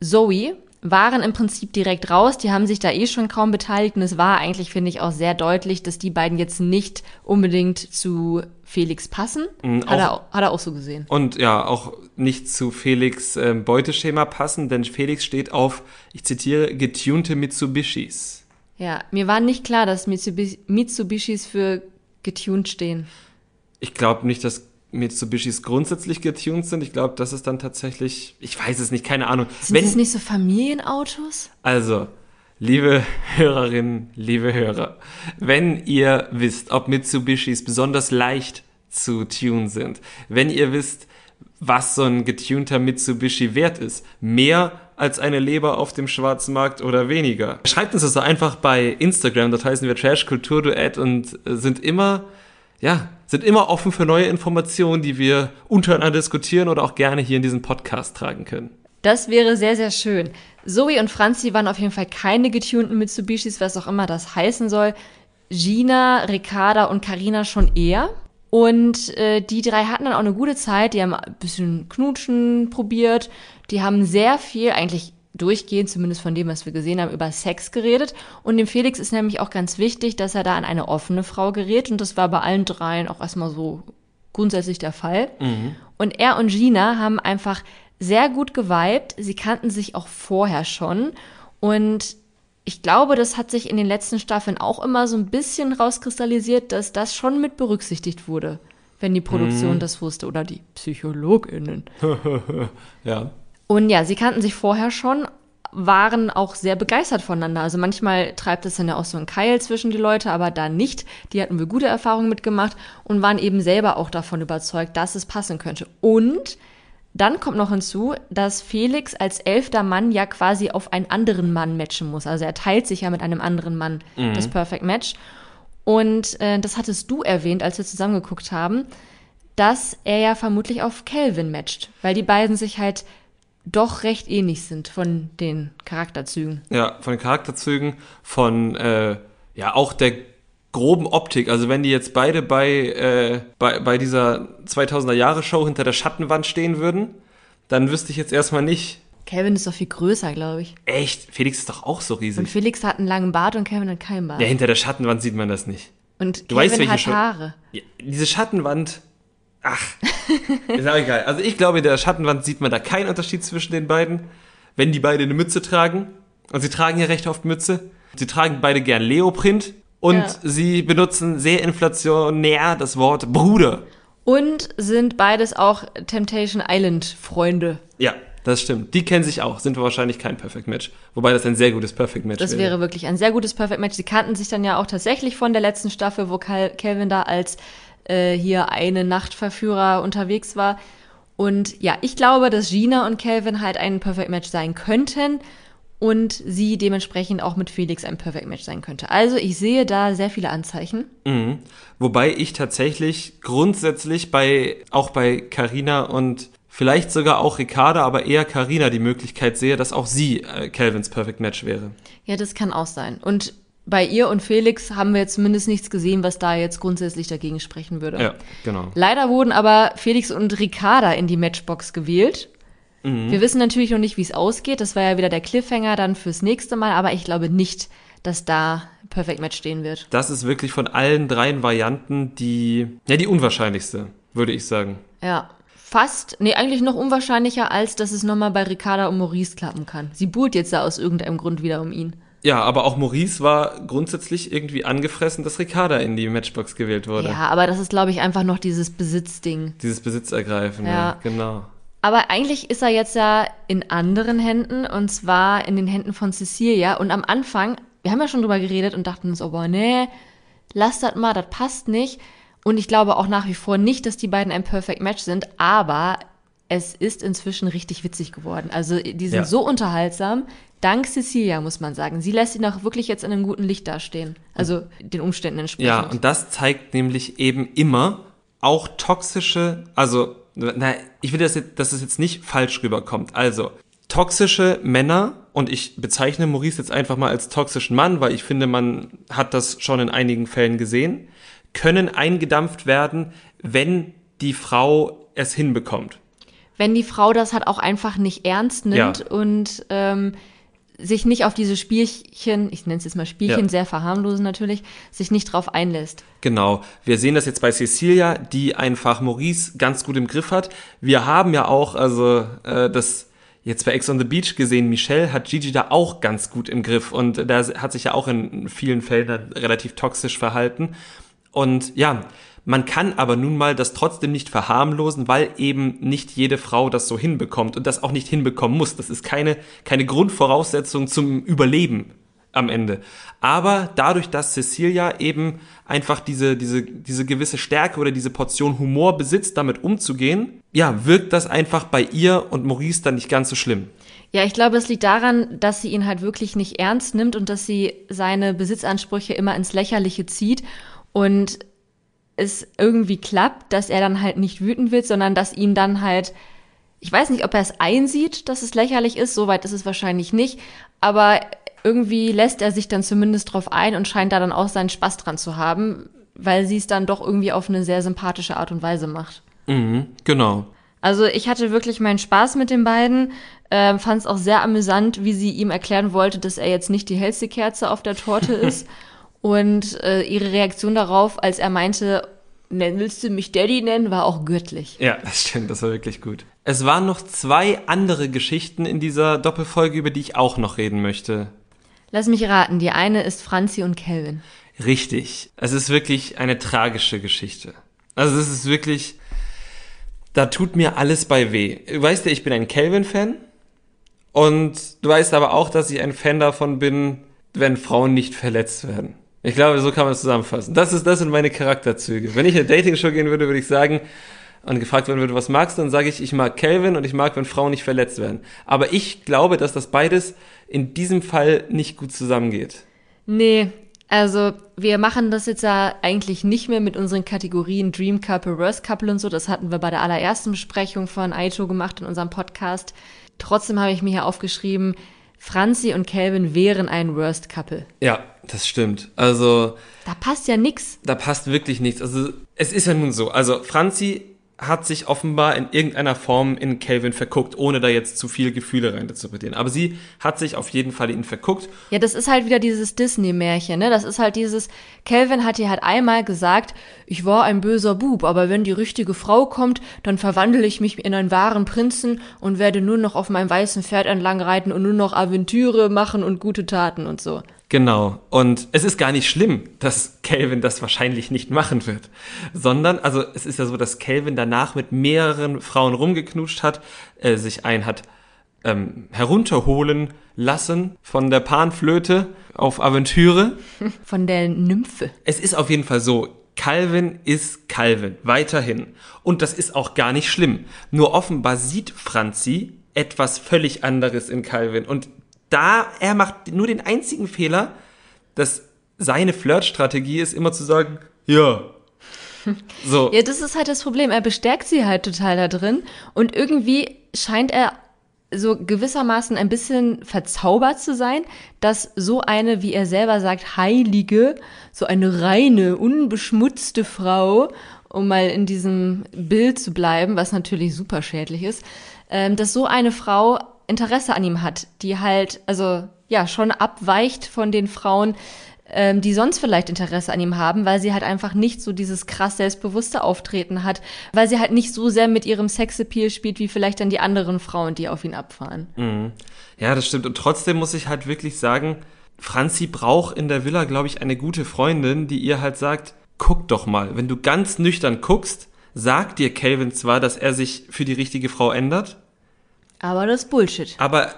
Zoe waren im Prinzip direkt raus. Die haben sich da eh schon kaum beteiligt. Und es war eigentlich, finde ich, auch sehr deutlich, dass die beiden jetzt nicht unbedingt zu Felix passen. Mhm, hat, er, hat er auch so gesehen. Und ja, auch nicht zu Felix ähm, Beuteschema passen, denn Felix steht auf, ich zitiere, getunte Mitsubishis. Ja, mir war nicht klar, dass Mitsubishi, Mitsubishis für getuned stehen. Ich glaube nicht, dass Mitsubishis grundsätzlich getuned sind. Ich glaube, das ist dann tatsächlich, ich weiß es nicht, keine Ahnung. Sind das nicht so Familienautos? Also, liebe Hörerinnen, liebe Hörer, wenn ihr wisst, ob Mitsubishis besonders leicht zu tun sind, wenn ihr wisst, was so ein getunter Mitsubishi wert ist, mehr als eine Leber auf dem schwarzen Markt oder weniger. Schreibt uns das doch einfach bei Instagram, dort heißen wir Trash Kultur Duett und äh, sind immer ja, sind immer offen für neue Informationen, die wir untereinander diskutieren oder auch gerne hier in diesen Podcast tragen können. Das wäre sehr, sehr schön. Zoe und Franzi waren auf jeden Fall keine getunten Mitsubishis, was auch immer das heißen soll. Gina, Ricarda und Karina schon eher. Und äh, die drei hatten dann auch eine gute Zeit. Die haben ein bisschen Knutschen probiert. Die haben sehr viel, eigentlich durchgehend, zumindest von dem, was wir gesehen haben, über Sex geredet. Und dem Felix ist nämlich auch ganz wichtig, dass er da an eine offene Frau gerät. Und das war bei allen dreien auch erstmal so grundsätzlich der Fall. Mhm. Und er und Gina haben einfach sehr gut geweibt. Sie kannten sich auch vorher schon. Und ich glaube, das hat sich in den letzten Staffeln auch immer so ein bisschen rauskristallisiert, dass das schon mit berücksichtigt wurde, wenn die Produktion mhm. das wusste oder die PsychologInnen. ja. Und ja, sie kannten sich vorher schon, waren auch sehr begeistert voneinander. Also manchmal treibt es dann ja auch so ein Keil zwischen die Leute, aber da nicht. Die hatten wir gute Erfahrungen mitgemacht und waren eben selber auch davon überzeugt, dass es passen könnte. Und dann kommt noch hinzu, dass Felix als elfter Mann ja quasi auf einen anderen Mann matchen muss. Also er teilt sich ja mit einem anderen Mann mhm. das Perfect Match. Und äh, das hattest du erwähnt, als wir zusammengeguckt haben, dass er ja vermutlich auf Calvin matcht, weil die beiden sich halt doch recht ähnlich sind von den Charakterzügen. Ja, von den Charakterzügen, von äh, ja auch der groben Optik. Also wenn die jetzt beide bei, äh, bei, bei dieser 2000er Jahre Show hinter der Schattenwand stehen würden, dann wüsste ich jetzt erstmal nicht. Kevin ist doch viel größer, glaube ich. Echt? Felix ist doch auch so riesig. Und Felix hat einen langen Bart und Kevin hat keinen Bart. Ja, hinter der Schattenwand sieht man das nicht. Und du Kevin weißt, welche hat Haare. Ja, diese Schattenwand Ach, ist auch egal. Also ich glaube, in der Schattenwand sieht man da keinen Unterschied zwischen den beiden. Wenn die beide eine Mütze tragen, und sie tragen ja recht oft Mütze, sie tragen beide gern Leoprint und ja. sie benutzen sehr inflationär das Wort Bruder. Und sind beides auch Temptation Island Freunde. Ja, das stimmt. Die kennen sich auch, sind wahrscheinlich kein Perfect Match. Wobei das ein sehr gutes Perfect Match wäre. Das wäre wirklich ein sehr gutes Perfect Match. Sie kannten sich dann ja auch tatsächlich von der letzten Staffel, wo Calvin da als äh, hier eine Nachtverführer unterwegs war. Und ja, ich glaube, dass Gina und Calvin halt ein Perfect Match sein könnten und sie dementsprechend auch mit Felix ein Perfect Match sein könnte. Also ich sehe da sehr viele Anzeichen. Mhm. Wobei ich tatsächlich grundsätzlich bei auch bei Carina und vielleicht sogar auch Ricarda, aber eher Carina die Möglichkeit sehe, dass auch sie äh, Calvins Perfect Match wäre. Ja, das kann auch sein. Und bei ihr und Felix haben wir jetzt zumindest nichts gesehen, was da jetzt grundsätzlich dagegen sprechen würde. Ja, genau. Leider wurden aber Felix und Ricarda in die Matchbox gewählt. Mhm. Wir wissen natürlich noch nicht, wie es ausgeht. Das war ja wieder der Cliffhanger dann fürs nächste Mal, aber ich glaube nicht, dass da Perfect Match stehen wird. Das ist wirklich von allen dreien Varianten die, ja, die unwahrscheinlichste, würde ich sagen. Ja. Fast, nee, eigentlich noch unwahrscheinlicher, als dass es nochmal bei Ricarda und Maurice klappen kann. Sie buhlt jetzt da aus irgendeinem Grund wieder um ihn. Ja, aber auch Maurice war grundsätzlich irgendwie angefressen, dass Ricarda in die Matchbox gewählt wurde. Ja, aber das ist, glaube ich, einfach noch dieses Besitzding. Dieses Besitzergreifen, ja. genau. Aber eigentlich ist er jetzt ja in anderen Händen und zwar in den Händen von Cecilia. Und am Anfang, wir haben ja schon drüber geredet und dachten uns, oh boah, nee, lass das mal, das passt nicht. Und ich glaube auch nach wie vor nicht, dass die beiden ein Perfect Match sind, aber es ist inzwischen richtig witzig geworden. Also die sind ja. so unterhaltsam. Dank Cecilia, muss man sagen. Sie lässt ihn auch wirklich jetzt in einem guten Licht dastehen. Also den Umständen entsprechend. Ja, und das zeigt nämlich eben immer auch toxische, also, na, ich will, dass, jetzt, dass es jetzt nicht falsch rüberkommt. Also, toxische Männer, und ich bezeichne Maurice jetzt einfach mal als toxischen Mann, weil ich finde, man hat das schon in einigen Fällen gesehen, können eingedampft werden, wenn die Frau es hinbekommt. Wenn die Frau das halt auch einfach nicht ernst nimmt ja. und ähm, sich nicht auf diese Spielchen, ich nenne es jetzt mal Spielchen, ja. sehr verharmlosen natürlich, sich nicht drauf einlässt. Genau. Wir sehen das jetzt bei Cecilia, die einfach Maurice ganz gut im Griff hat. Wir haben ja auch, also äh, das jetzt bei Ex on the Beach gesehen, Michelle hat Gigi da auch ganz gut im Griff und da hat sich ja auch in vielen Fällen relativ toxisch verhalten. Und ja, man kann aber nun mal das trotzdem nicht verharmlosen, weil eben nicht jede Frau das so hinbekommt und das auch nicht hinbekommen muss. Das ist keine, keine Grundvoraussetzung zum Überleben am Ende. Aber dadurch, dass Cecilia eben einfach diese, diese, diese gewisse Stärke oder diese Portion Humor besitzt, damit umzugehen, ja, wirkt das einfach bei ihr und Maurice dann nicht ganz so schlimm. Ja, ich glaube, es liegt daran, dass sie ihn halt wirklich nicht ernst nimmt und dass sie seine Besitzansprüche immer ins Lächerliche zieht und es irgendwie klappt, dass er dann halt nicht wütend wird, sondern dass ihm dann halt, ich weiß nicht, ob er es einsieht, dass es lächerlich ist, soweit ist es wahrscheinlich nicht, aber irgendwie lässt er sich dann zumindest drauf ein und scheint da dann auch seinen Spaß dran zu haben, weil sie es dann doch irgendwie auf eine sehr sympathische Art und Weise macht. Mhm, genau. Also ich hatte wirklich meinen Spaß mit den beiden, äh, fand es auch sehr amüsant, wie sie ihm erklären wollte, dass er jetzt nicht die hellste Kerze auf der Torte ist. Und äh, ihre Reaktion darauf, als er meinte, willst du mich Daddy nennen, war auch göttlich. Ja, das stimmt, das war wirklich gut. Es waren noch zwei andere Geschichten in dieser Doppelfolge, über die ich auch noch reden möchte. Lass mich raten, die eine ist Franzi und Kelvin. Richtig. Es ist wirklich eine tragische Geschichte. Also es ist wirklich, da tut mir alles bei weh. Du weißt ja, ich bin ein Kelvin-Fan. Und du weißt aber auch, dass ich ein Fan davon bin, wenn Frauen nicht verletzt werden. Ich glaube, so kann man es zusammenfassen. Das, ist, das sind meine Charakterzüge. Wenn ich in eine Dating-Show gehen würde, würde ich sagen, und gefragt werden würde, was magst du, dann sage ich, ich mag Calvin und ich mag, wenn Frauen nicht verletzt werden. Aber ich glaube, dass das beides in diesem Fall nicht gut zusammengeht. Nee, also wir machen das jetzt ja eigentlich nicht mehr mit unseren Kategorien Dream Couple, Worst Couple und so. Das hatten wir bei der allerersten Besprechung von Aito gemacht in unserem Podcast. Trotzdem habe ich mir hier aufgeschrieben, Franzi und Calvin wären ein Worst Couple. Ja, das stimmt. Also. Da passt ja nix. Da passt wirklich nichts. Also, es ist ja nun so. Also, Franzi hat sich offenbar in irgendeiner Form in Calvin verguckt, ohne da jetzt zu viel Gefühle rein zu interpretieren. Aber sie hat sich auf jeden Fall in ihn verguckt. Ja, das ist halt wieder dieses Disney-Märchen, ne? Das ist halt dieses, Calvin hat ihr halt einmal gesagt, ich war ein böser Bub, aber wenn die richtige Frau kommt, dann verwandle ich mich in einen wahren Prinzen und werde nur noch auf meinem weißen Pferd entlang reiten und nur noch Aventüre machen und gute Taten und so. Genau. Und es ist gar nicht schlimm, dass Calvin das wahrscheinlich nicht machen wird. Sondern, also es ist ja so, dass Calvin danach mit mehreren Frauen rumgeknutscht hat, äh, sich ein hat ähm, herunterholen lassen von der Panflöte auf Aventüre. Von der Nymphe. Es ist auf jeden Fall so, Calvin ist Calvin, weiterhin. Und das ist auch gar nicht schlimm. Nur offenbar sieht Franzi etwas völlig anderes in Calvin. Und da, er macht nur den einzigen Fehler, dass seine Flirtstrategie ist, immer zu sagen, ja. So. Ja, das ist halt das Problem. Er bestärkt sie halt total da drin und irgendwie scheint er so gewissermaßen ein bisschen verzaubert zu sein, dass so eine, wie er selber sagt, heilige, so eine reine, unbeschmutzte Frau, um mal in diesem Bild zu bleiben, was natürlich super schädlich ist, ähm, dass so eine Frau Interesse an ihm hat, die halt, also ja, schon abweicht von den Frauen, ähm, die sonst vielleicht Interesse an ihm haben, weil sie halt einfach nicht so dieses krass selbstbewusste Auftreten hat, weil sie halt nicht so sehr mit ihrem Sexappeal spielt, wie vielleicht dann die anderen Frauen, die auf ihn abfahren. Mhm. Ja, das stimmt. Und trotzdem muss ich halt wirklich sagen, Franzi braucht in der Villa, glaube ich, eine gute Freundin, die ihr halt sagt, guck doch mal, wenn du ganz nüchtern guckst, sagt dir Calvin zwar, dass er sich für die richtige Frau ändert, aber das ist Bullshit. Aber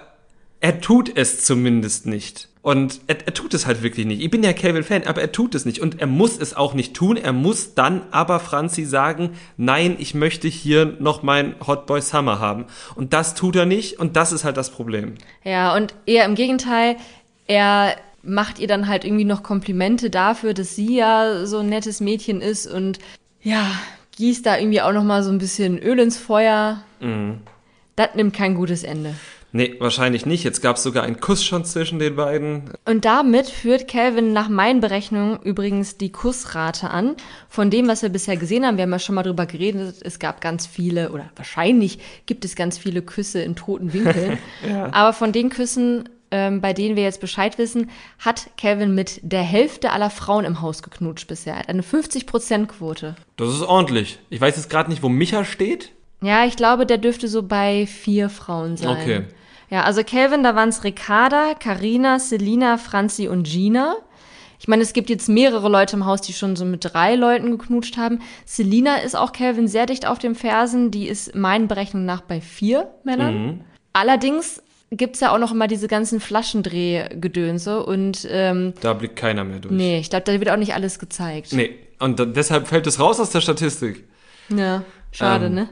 er tut es zumindest nicht. Und er, er tut es halt wirklich nicht. Ich bin ja Calvin-Fan, aber er tut es nicht. Und er muss es auch nicht tun. Er muss dann aber Franzi sagen, nein, ich möchte hier noch mein Hot Boy Summer haben. Und das tut er nicht. Und das ist halt das Problem. Ja, und eher im Gegenteil, er macht ihr dann halt irgendwie noch Komplimente dafür, dass sie ja so ein nettes Mädchen ist und ja, gießt da irgendwie auch noch mal so ein bisschen Öl ins Feuer. Mhm. Das nimmt kein gutes Ende. Nee, wahrscheinlich nicht. Jetzt gab es sogar einen Kuss schon zwischen den beiden. Und damit führt Calvin nach meinen Berechnungen übrigens die Kussrate an. Von dem, was wir bisher gesehen haben, wir haben ja schon mal drüber geredet, es gab ganz viele, oder wahrscheinlich gibt es ganz viele Küsse in toten Winkeln. ja. Aber von den Küssen, ähm, bei denen wir jetzt Bescheid wissen, hat Calvin mit der Hälfte aller Frauen im Haus geknutscht bisher. Er hat eine 50%-Quote. Das ist ordentlich. Ich weiß jetzt gerade nicht, wo Micha steht. Ja, ich glaube, der dürfte so bei vier Frauen sein. Okay. Ja, also Kelvin, da waren es Ricarda, Karina, Selina, Franzi und Gina. Ich meine, es gibt jetzt mehrere Leute im Haus, die schon so mit drei Leuten geknutscht haben. Selina ist auch Kelvin sehr dicht auf den Fersen. Die ist meinen Berechnungen nach bei vier Männern. Mhm. Allerdings gibt's ja auch noch immer diese ganzen Flaschendrehgedönse und ähm, da blickt keiner mehr durch. Nee, ich glaube, da wird auch nicht alles gezeigt. Nee, und da, deshalb fällt es raus aus der Statistik. Ja, schade, ähm, ne?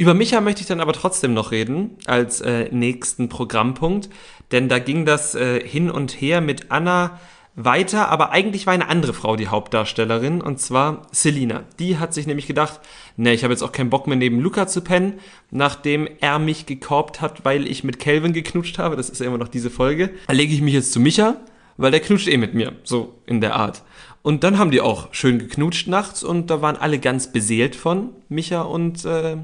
Über Micha möchte ich dann aber trotzdem noch reden, als äh, nächsten Programmpunkt, denn da ging das äh, hin und her mit Anna weiter, aber eigentlich war eine andere Frau die Hauptdarstellerin, und zwar Selina. Die hat sich nämlich gedacht, ne, ich habe jetzt auch keinen Bock mehr neben Luca zu pennen, nachdem er mich gekorbt hat, weil ich mit Calvin geknutscht habe, das ist ja immer noch diese Folge, Da lege ich mich jetzt zu Micha, weil der knutscht eh mit mir, so in der Art. Und dann haben die auch schön geknutscht nachts und da waren alle ganz beseelt von, Micha und äh,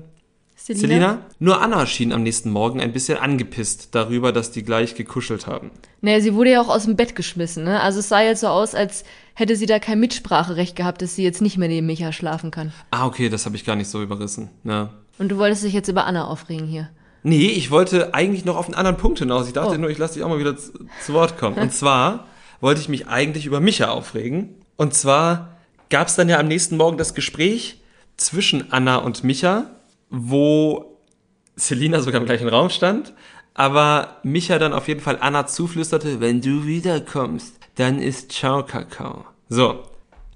Selina? Selina? Nur Anna schien am nächsten Morgen ein bisschen angepisst darüber, dass die gleich gekuschelt haben. Naja, sie wurde ja auch aus dem Bett geschmissen, ne? Also es sah jetzt so aus, als hätte sie da kein Mitspracherecht gehabt, dass sie jetzt nicht mehr neben Micha schlafen kann. Ah, okay, das habe ich gar nicht so überrissen. Ja. Und du wolltest dich jetzt über Anna aufregen hier. Nee, ich wollte eigentlich noch auf einen anderen Punkt hinaus. Ich dachte oh. nur, ich lasse dich auch mal wieder zu, zu Wort kommen. Und zwar wollte ich mich eigentlich über Micha aufregen. Und zwar gab es dann ja am nächsten Morgen das Gespräch zwischen Anna und Micha wo Selina sogar im gleichen Raum stand, aber Micha dann auf jeden Fall Anna zuflüsterte, wenn du wiederkommst, dann ist Ciao Kakao. So,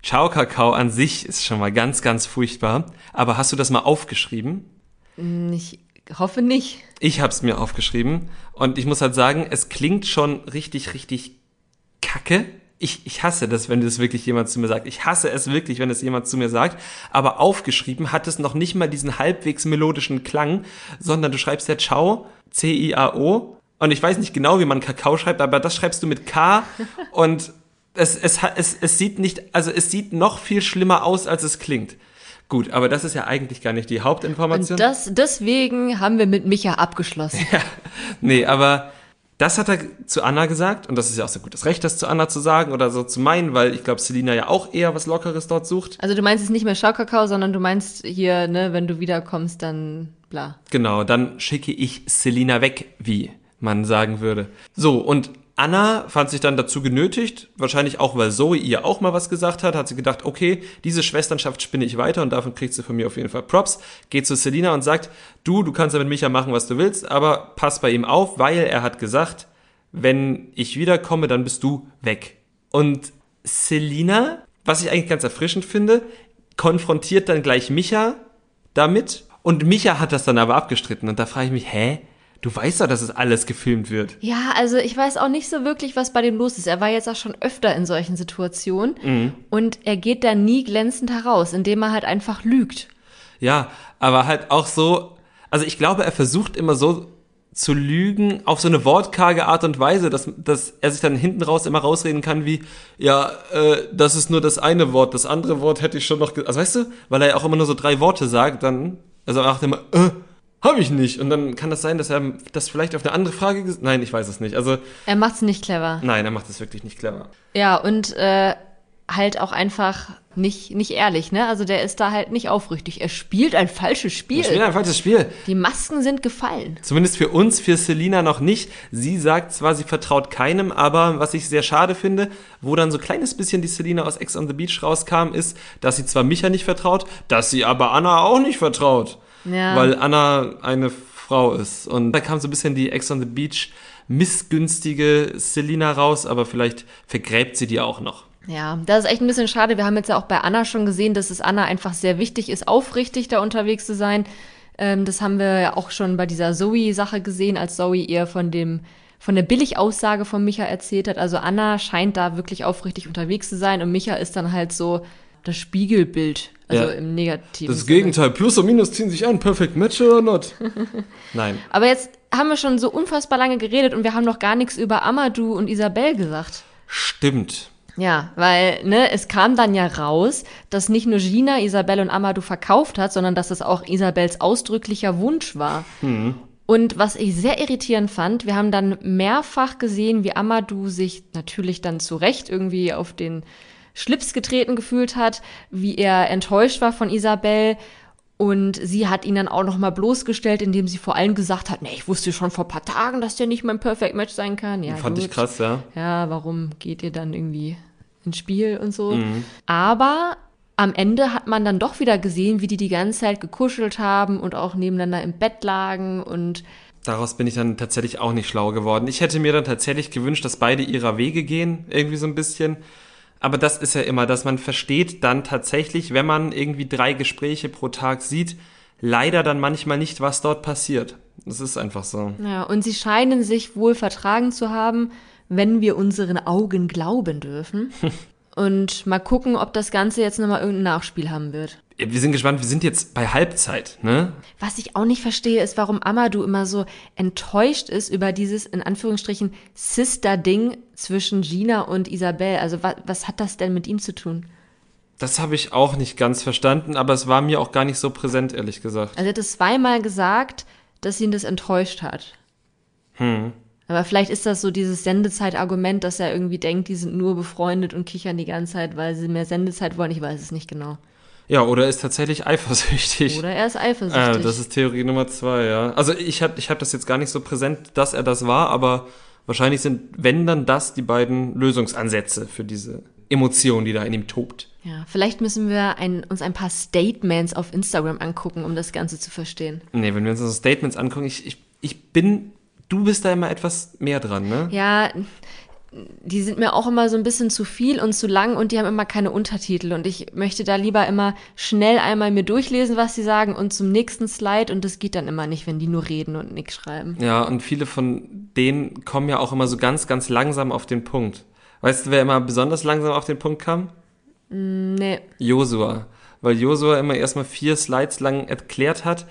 Ciao Kakao an sich ist schon mal ganz, ganz furchtbar, aber hast du das mal aufgeschrieben? Ich hoffe nicht. Ich hab's mir aufgeschrieben und ich muss halt sagen, es klingt schon richtig, richtig kacke, ich, ich hasse das, wenn das wirklich jemand zu mir sagt. Ich hasse es wirklich, wenn es jemand zu mir sagt. Aber aufgeschrieben hat es noch nicht mal diesen halbwegs melodischen Klang, sondern du schreibst ja Ciao, C-I-A-O. Und ich weiß nicht genau, wie man Kakao schreibt, aber das schreibst du mit K. und es, es, es, es sieht nicht, also es sieht noch viel schlimmer aus, als es klingt. Gut, aber das ist ja eigentlich gar nicht die Hauptinformation. Und das, deswegen haben wir mit Micha abgeschlossen. Ja, nee, aber das hat er zu Anna gesagt und das ist ja auch sehr gutes Recht, das zu Anna zu sagen oder so zu meinen, weil ich glaube, Selina ja auch eher was Lockeres dort sucht. Also du meinst es nicht mehr Schaukakao, sondern du meinst hier, ne, wenn du wiederkommst, dann bla. Genau, dann schicke ich Selina weg, wie man sagen würde. So, und Anna fand sich dann dazu genötigt, wahrscheinlich auch, weil Zoe ihr auch mal was gesagt hat, hat sie gedacht, okay, diese Schwesternschaft spinne ich weiter und davon kriegt sie von mir auf jeden Fall Props. Geht zu Selina und sagt, du, du kannst ja mit Micha machen, was du willst, aber pass bei ihm auf, weil er hat gesagt, wenn ich wiederkomme, dann bist du weg. Und Selina, was ich eigentlich ganz erfrischend finde, konfrontiert dann gleich Micha damit und Micha hat das dann aber abgestritten und da frage ich mich, hä? Du weißt doch, dass es alles gefilmt wird. Ja, also ich weiß auch nicht so wirklich, was bei dem los ist. Er war jetzt auch schon öfter in solchen Situationen mhm. und er geht da nie glänzend heraus, indem er halt einfach lügt. Ja, aber halt auch so, also ich glaube, er versucht immer so zu lügen auf so eine wortkarge Art und Weise, dass, dass er sich dann hinten raus immer rausreden kann wie, ja, äh, das ist nur das eine Wort, das andere Wort hätte ich schon noch, also weißt du, weil er ja auch immer nur so drei Worte sagt, dann, also er macht immer, äh, habe ich nicht. Und dann kann das sein, dass er das vielleicht auf eine andere Frage. Nein, ich weiß es nicht. Also er macht es nicht clever. Nein, er macht es wirklich nicht clever. Ja und äh, halt auch einfach nicht nicht ehrlich, ne? Also der ist da halt nicht aufrichtig. Er spielt ein falsches Spiel. Er spielt ein falsches Spiel. Die Masken sind gefallen. Zumindest für uns, für Selina noch nicht. Sie sagt zwar, sie vertraut keinem, aber was ich sehr schade finde, wo dann so ein kleines bisschen die Selina aus Ex on the Beach rauskam, ist, dass sie zwar Micha nicht vertraut, dass sie aber Anna auch nicht vertraut ja. weil Anna eine Frau ist. Und da kam so ein bisschen die Ex on the Beach missgünstige Selina raus, aber vielleicht vergräbt sie die auch noch. Ja, das ist echt ein bisschen schade. Wir haben jetzt ja auch bei Anna schon gesehen, dass es Anna einfach sehr wichtig ist, aufrichtig da unterwegs zu sein. Ähm, das haben wir ja auch schon bei dieser Zoe-Sache gesehen, als Zoe ihr von dem von der Billigaussage von Micha erzählt hat. Also Anna scheint da wirklich aufrichtig unterwegs zu sein und Micha ist dann halt so das Spiegelbild also ja. im Negativen. Das Gegenteil. Plus und Minus ziehen sich an. Perfect Match oder not? Nein. Aber jetzt haben wir schon so unfassbar lange geredet und wir haben noch gar nichts über Amadou und Isabel gesagt. Stimmt. Ja, weil ne, es kam dann ja raus, dass nicht nur Gina Isabel und Amadou verkauft hat, sondern dass es auch Isabels ausdrücklicher Wunsch war. Mhm. Und was ich sehr irritierend fand, wir haben dann mehrfach gesehen, wie Amadou sich natürlich dann zu Recht irgendwie auf den Schlips getreten gefühlt hat, wie er enttäuscht war von Isabel. Und sie hat ihn dann auch noch mal bloßgestellt, indem sie vor allem gesagt hat, nee, ich wusste schon vor paar Tagen, dass der nicht mein Perfect Match sein kann. Ja, Fand gut. ich krass, ja. Ja, warum geht ihr dann irgendwie ins Spiel und so? Mhm. Aber am Ende hat man dann doch wieder gesehen, wie die die ganze Zeit gekuschelt haben und auch nebeneinander im Bett lagen und Daraus bin ich dann tatsächlich auch nicht schlau geworden. Ich hätte mir dann tatsächlich gewünscht, dass beide ihrer Wege gehen, irgendwie so ein bisschen. Aber das ist ja immer, dass man versteht dann tatsächlich, wenn man irgendwie drei Gespräche pro Tag sieht, leider dann manchmal nicht, was dort passiert. Das ist einfach so. Ja, und sie scheinen sich wohl vertragen zu haben, wenn wir unseren Augen glauben dürfen. Und mal gucken, ob das Ganze jetzt nochmal irgendein Nachspiel haben wird. Wir sind gespannt, wir sind jetzt bei Halbzeit, ne? Was ich auch nicht verstehe, ist, warum Amadou immer so enttäuscht ist über dieses, in Anführungsstrichen, Sister-Ding zwischen Gina und Isabel. Also was, was hat das denn mit ihm zu tun? Das habe ich auch nicht ganz verstanden, aber es war mir auch gar nicht so präsent, ehrlich gesagt. Also er hat es zweimal gesagt, dass ihn das enttäuscht hat. Hm. Aber vielleicht ist das so dieses Sendezeit-Argument, dass er irgendwie denkt, die sind nur befreundet und kichern die ganze Zeit, weil sie mehr Sendezeit wollen. Ich weiß es nicht genau. Ja, oder er ist tatsächlich eifersüchtig. Oder er ist eifersüchtig. Äh, das ist Theorie Nummer zwei, ja. Also ich habe ich hab das jetzt gar nicht so präsent, dass er das war, aber wahrscheinlich sind, wenn dann das, die beiden Lösungsansätze für diese Emotion, die da in ihm tobt. ja, vielleicht müssen wir ein, uns ein paar Statements auf Instagram angucken, um das Ganze zu verstehen. Nee, wenn wir uns so Statements angucken, ich, ich, ich bin, du bist da immer etwas mehr dran, ne? Ja, die sind mir auch immer so ein bisschen zu viel und zu lang und die haben immer keine Untertitel und ich möchte da lieber immer schnell einmal mir durchlesen, was sie sagen und zum nächsten Slide und das geht dann immer nicht, wenn die nur reden und nichts schreiben. Ja, und viele von denen kommen ja auch immer so ganz, ganz langsam auf den Punkt. Weißt du, wer immer besonders langsam auf den Punkt kam? Nee. Josua. Weil Josua immer erstmal vier Slides lang erklärt hat,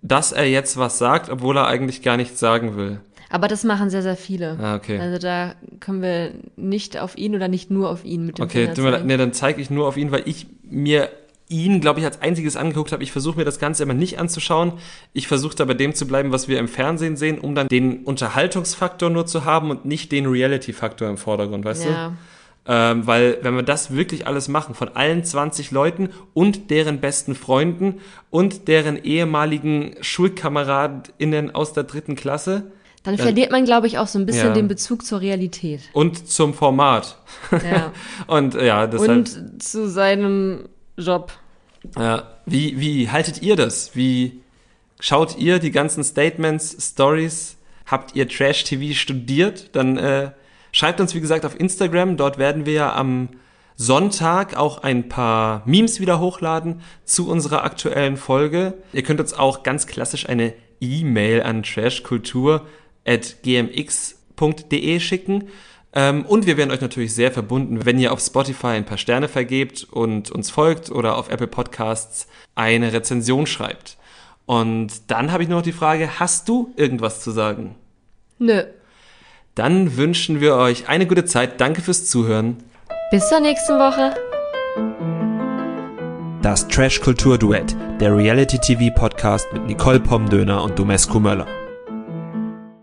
dass er jetzt was sagt, obwohl er eigentlich gar nichts sagen will. Aber das machen sehr, sehr viele. Ah, okay. Also da können wir nicht auf ihn oder nicht nur auf ihn mit dem Okay, Finger nee, dann zeige ich nur auf ihn, weil ich mir ihn, glaube ich, als einziges angeguckt habe. Ich versuche mir das Ganze immer nicht anzuschauen. Ich versuche da bei dem zu bleiben, was wir im Fernsehen sehen, um dann den Unterhaltungsfaktor nur zu haben und nicht den Reality-Faktor im Vordergrund, weißt du? Ja. Ähm, weil wenn wir das wirklich alles machen, von allen 20 Leuten und deren besten Freunden und deren ehemaligen SchulkameradInnen aus der dritten Klasse Dann verliert man, glaube ich, auch so ein bisschen Ja. den Bezug zur Realität. und zum Format. Ja. und ja, deshalb. Und zu seinem Job. Ja, wie, wie haltet ihr das? Wie schaut ihr die ganzen Statements, Stories? Habt ihr Trash TV studiert? Dann äh, schreibt uns, wie gesagt, auf Instagram. Dort werden wir ja am Sonntag auch ein paar Memes wieder hochladen zu unserer aktuellen Folge. Ihr könnt uns auch ganz klassisch eine E-Mail an trashkultur.gmx.de schicken. Ähm, und wir wären euch natürlich sehr verbunden, wenn ihr auf Spotify ein paar Sterne vergebt und uns folgt oder auf Apple Podcasts eine Rezension schreibt. Und dann habe ich nur noch die Frage, hast du irgendwas zu sagen? Nö. Dann wünschen wir euch eine gute Zeit. Danke fürs Zuhören. Bis zur nächsten Woche. Das Trash Kultur Duett, der Reality TV Podcast mit Nicole Pomdöner und Domescu Möller.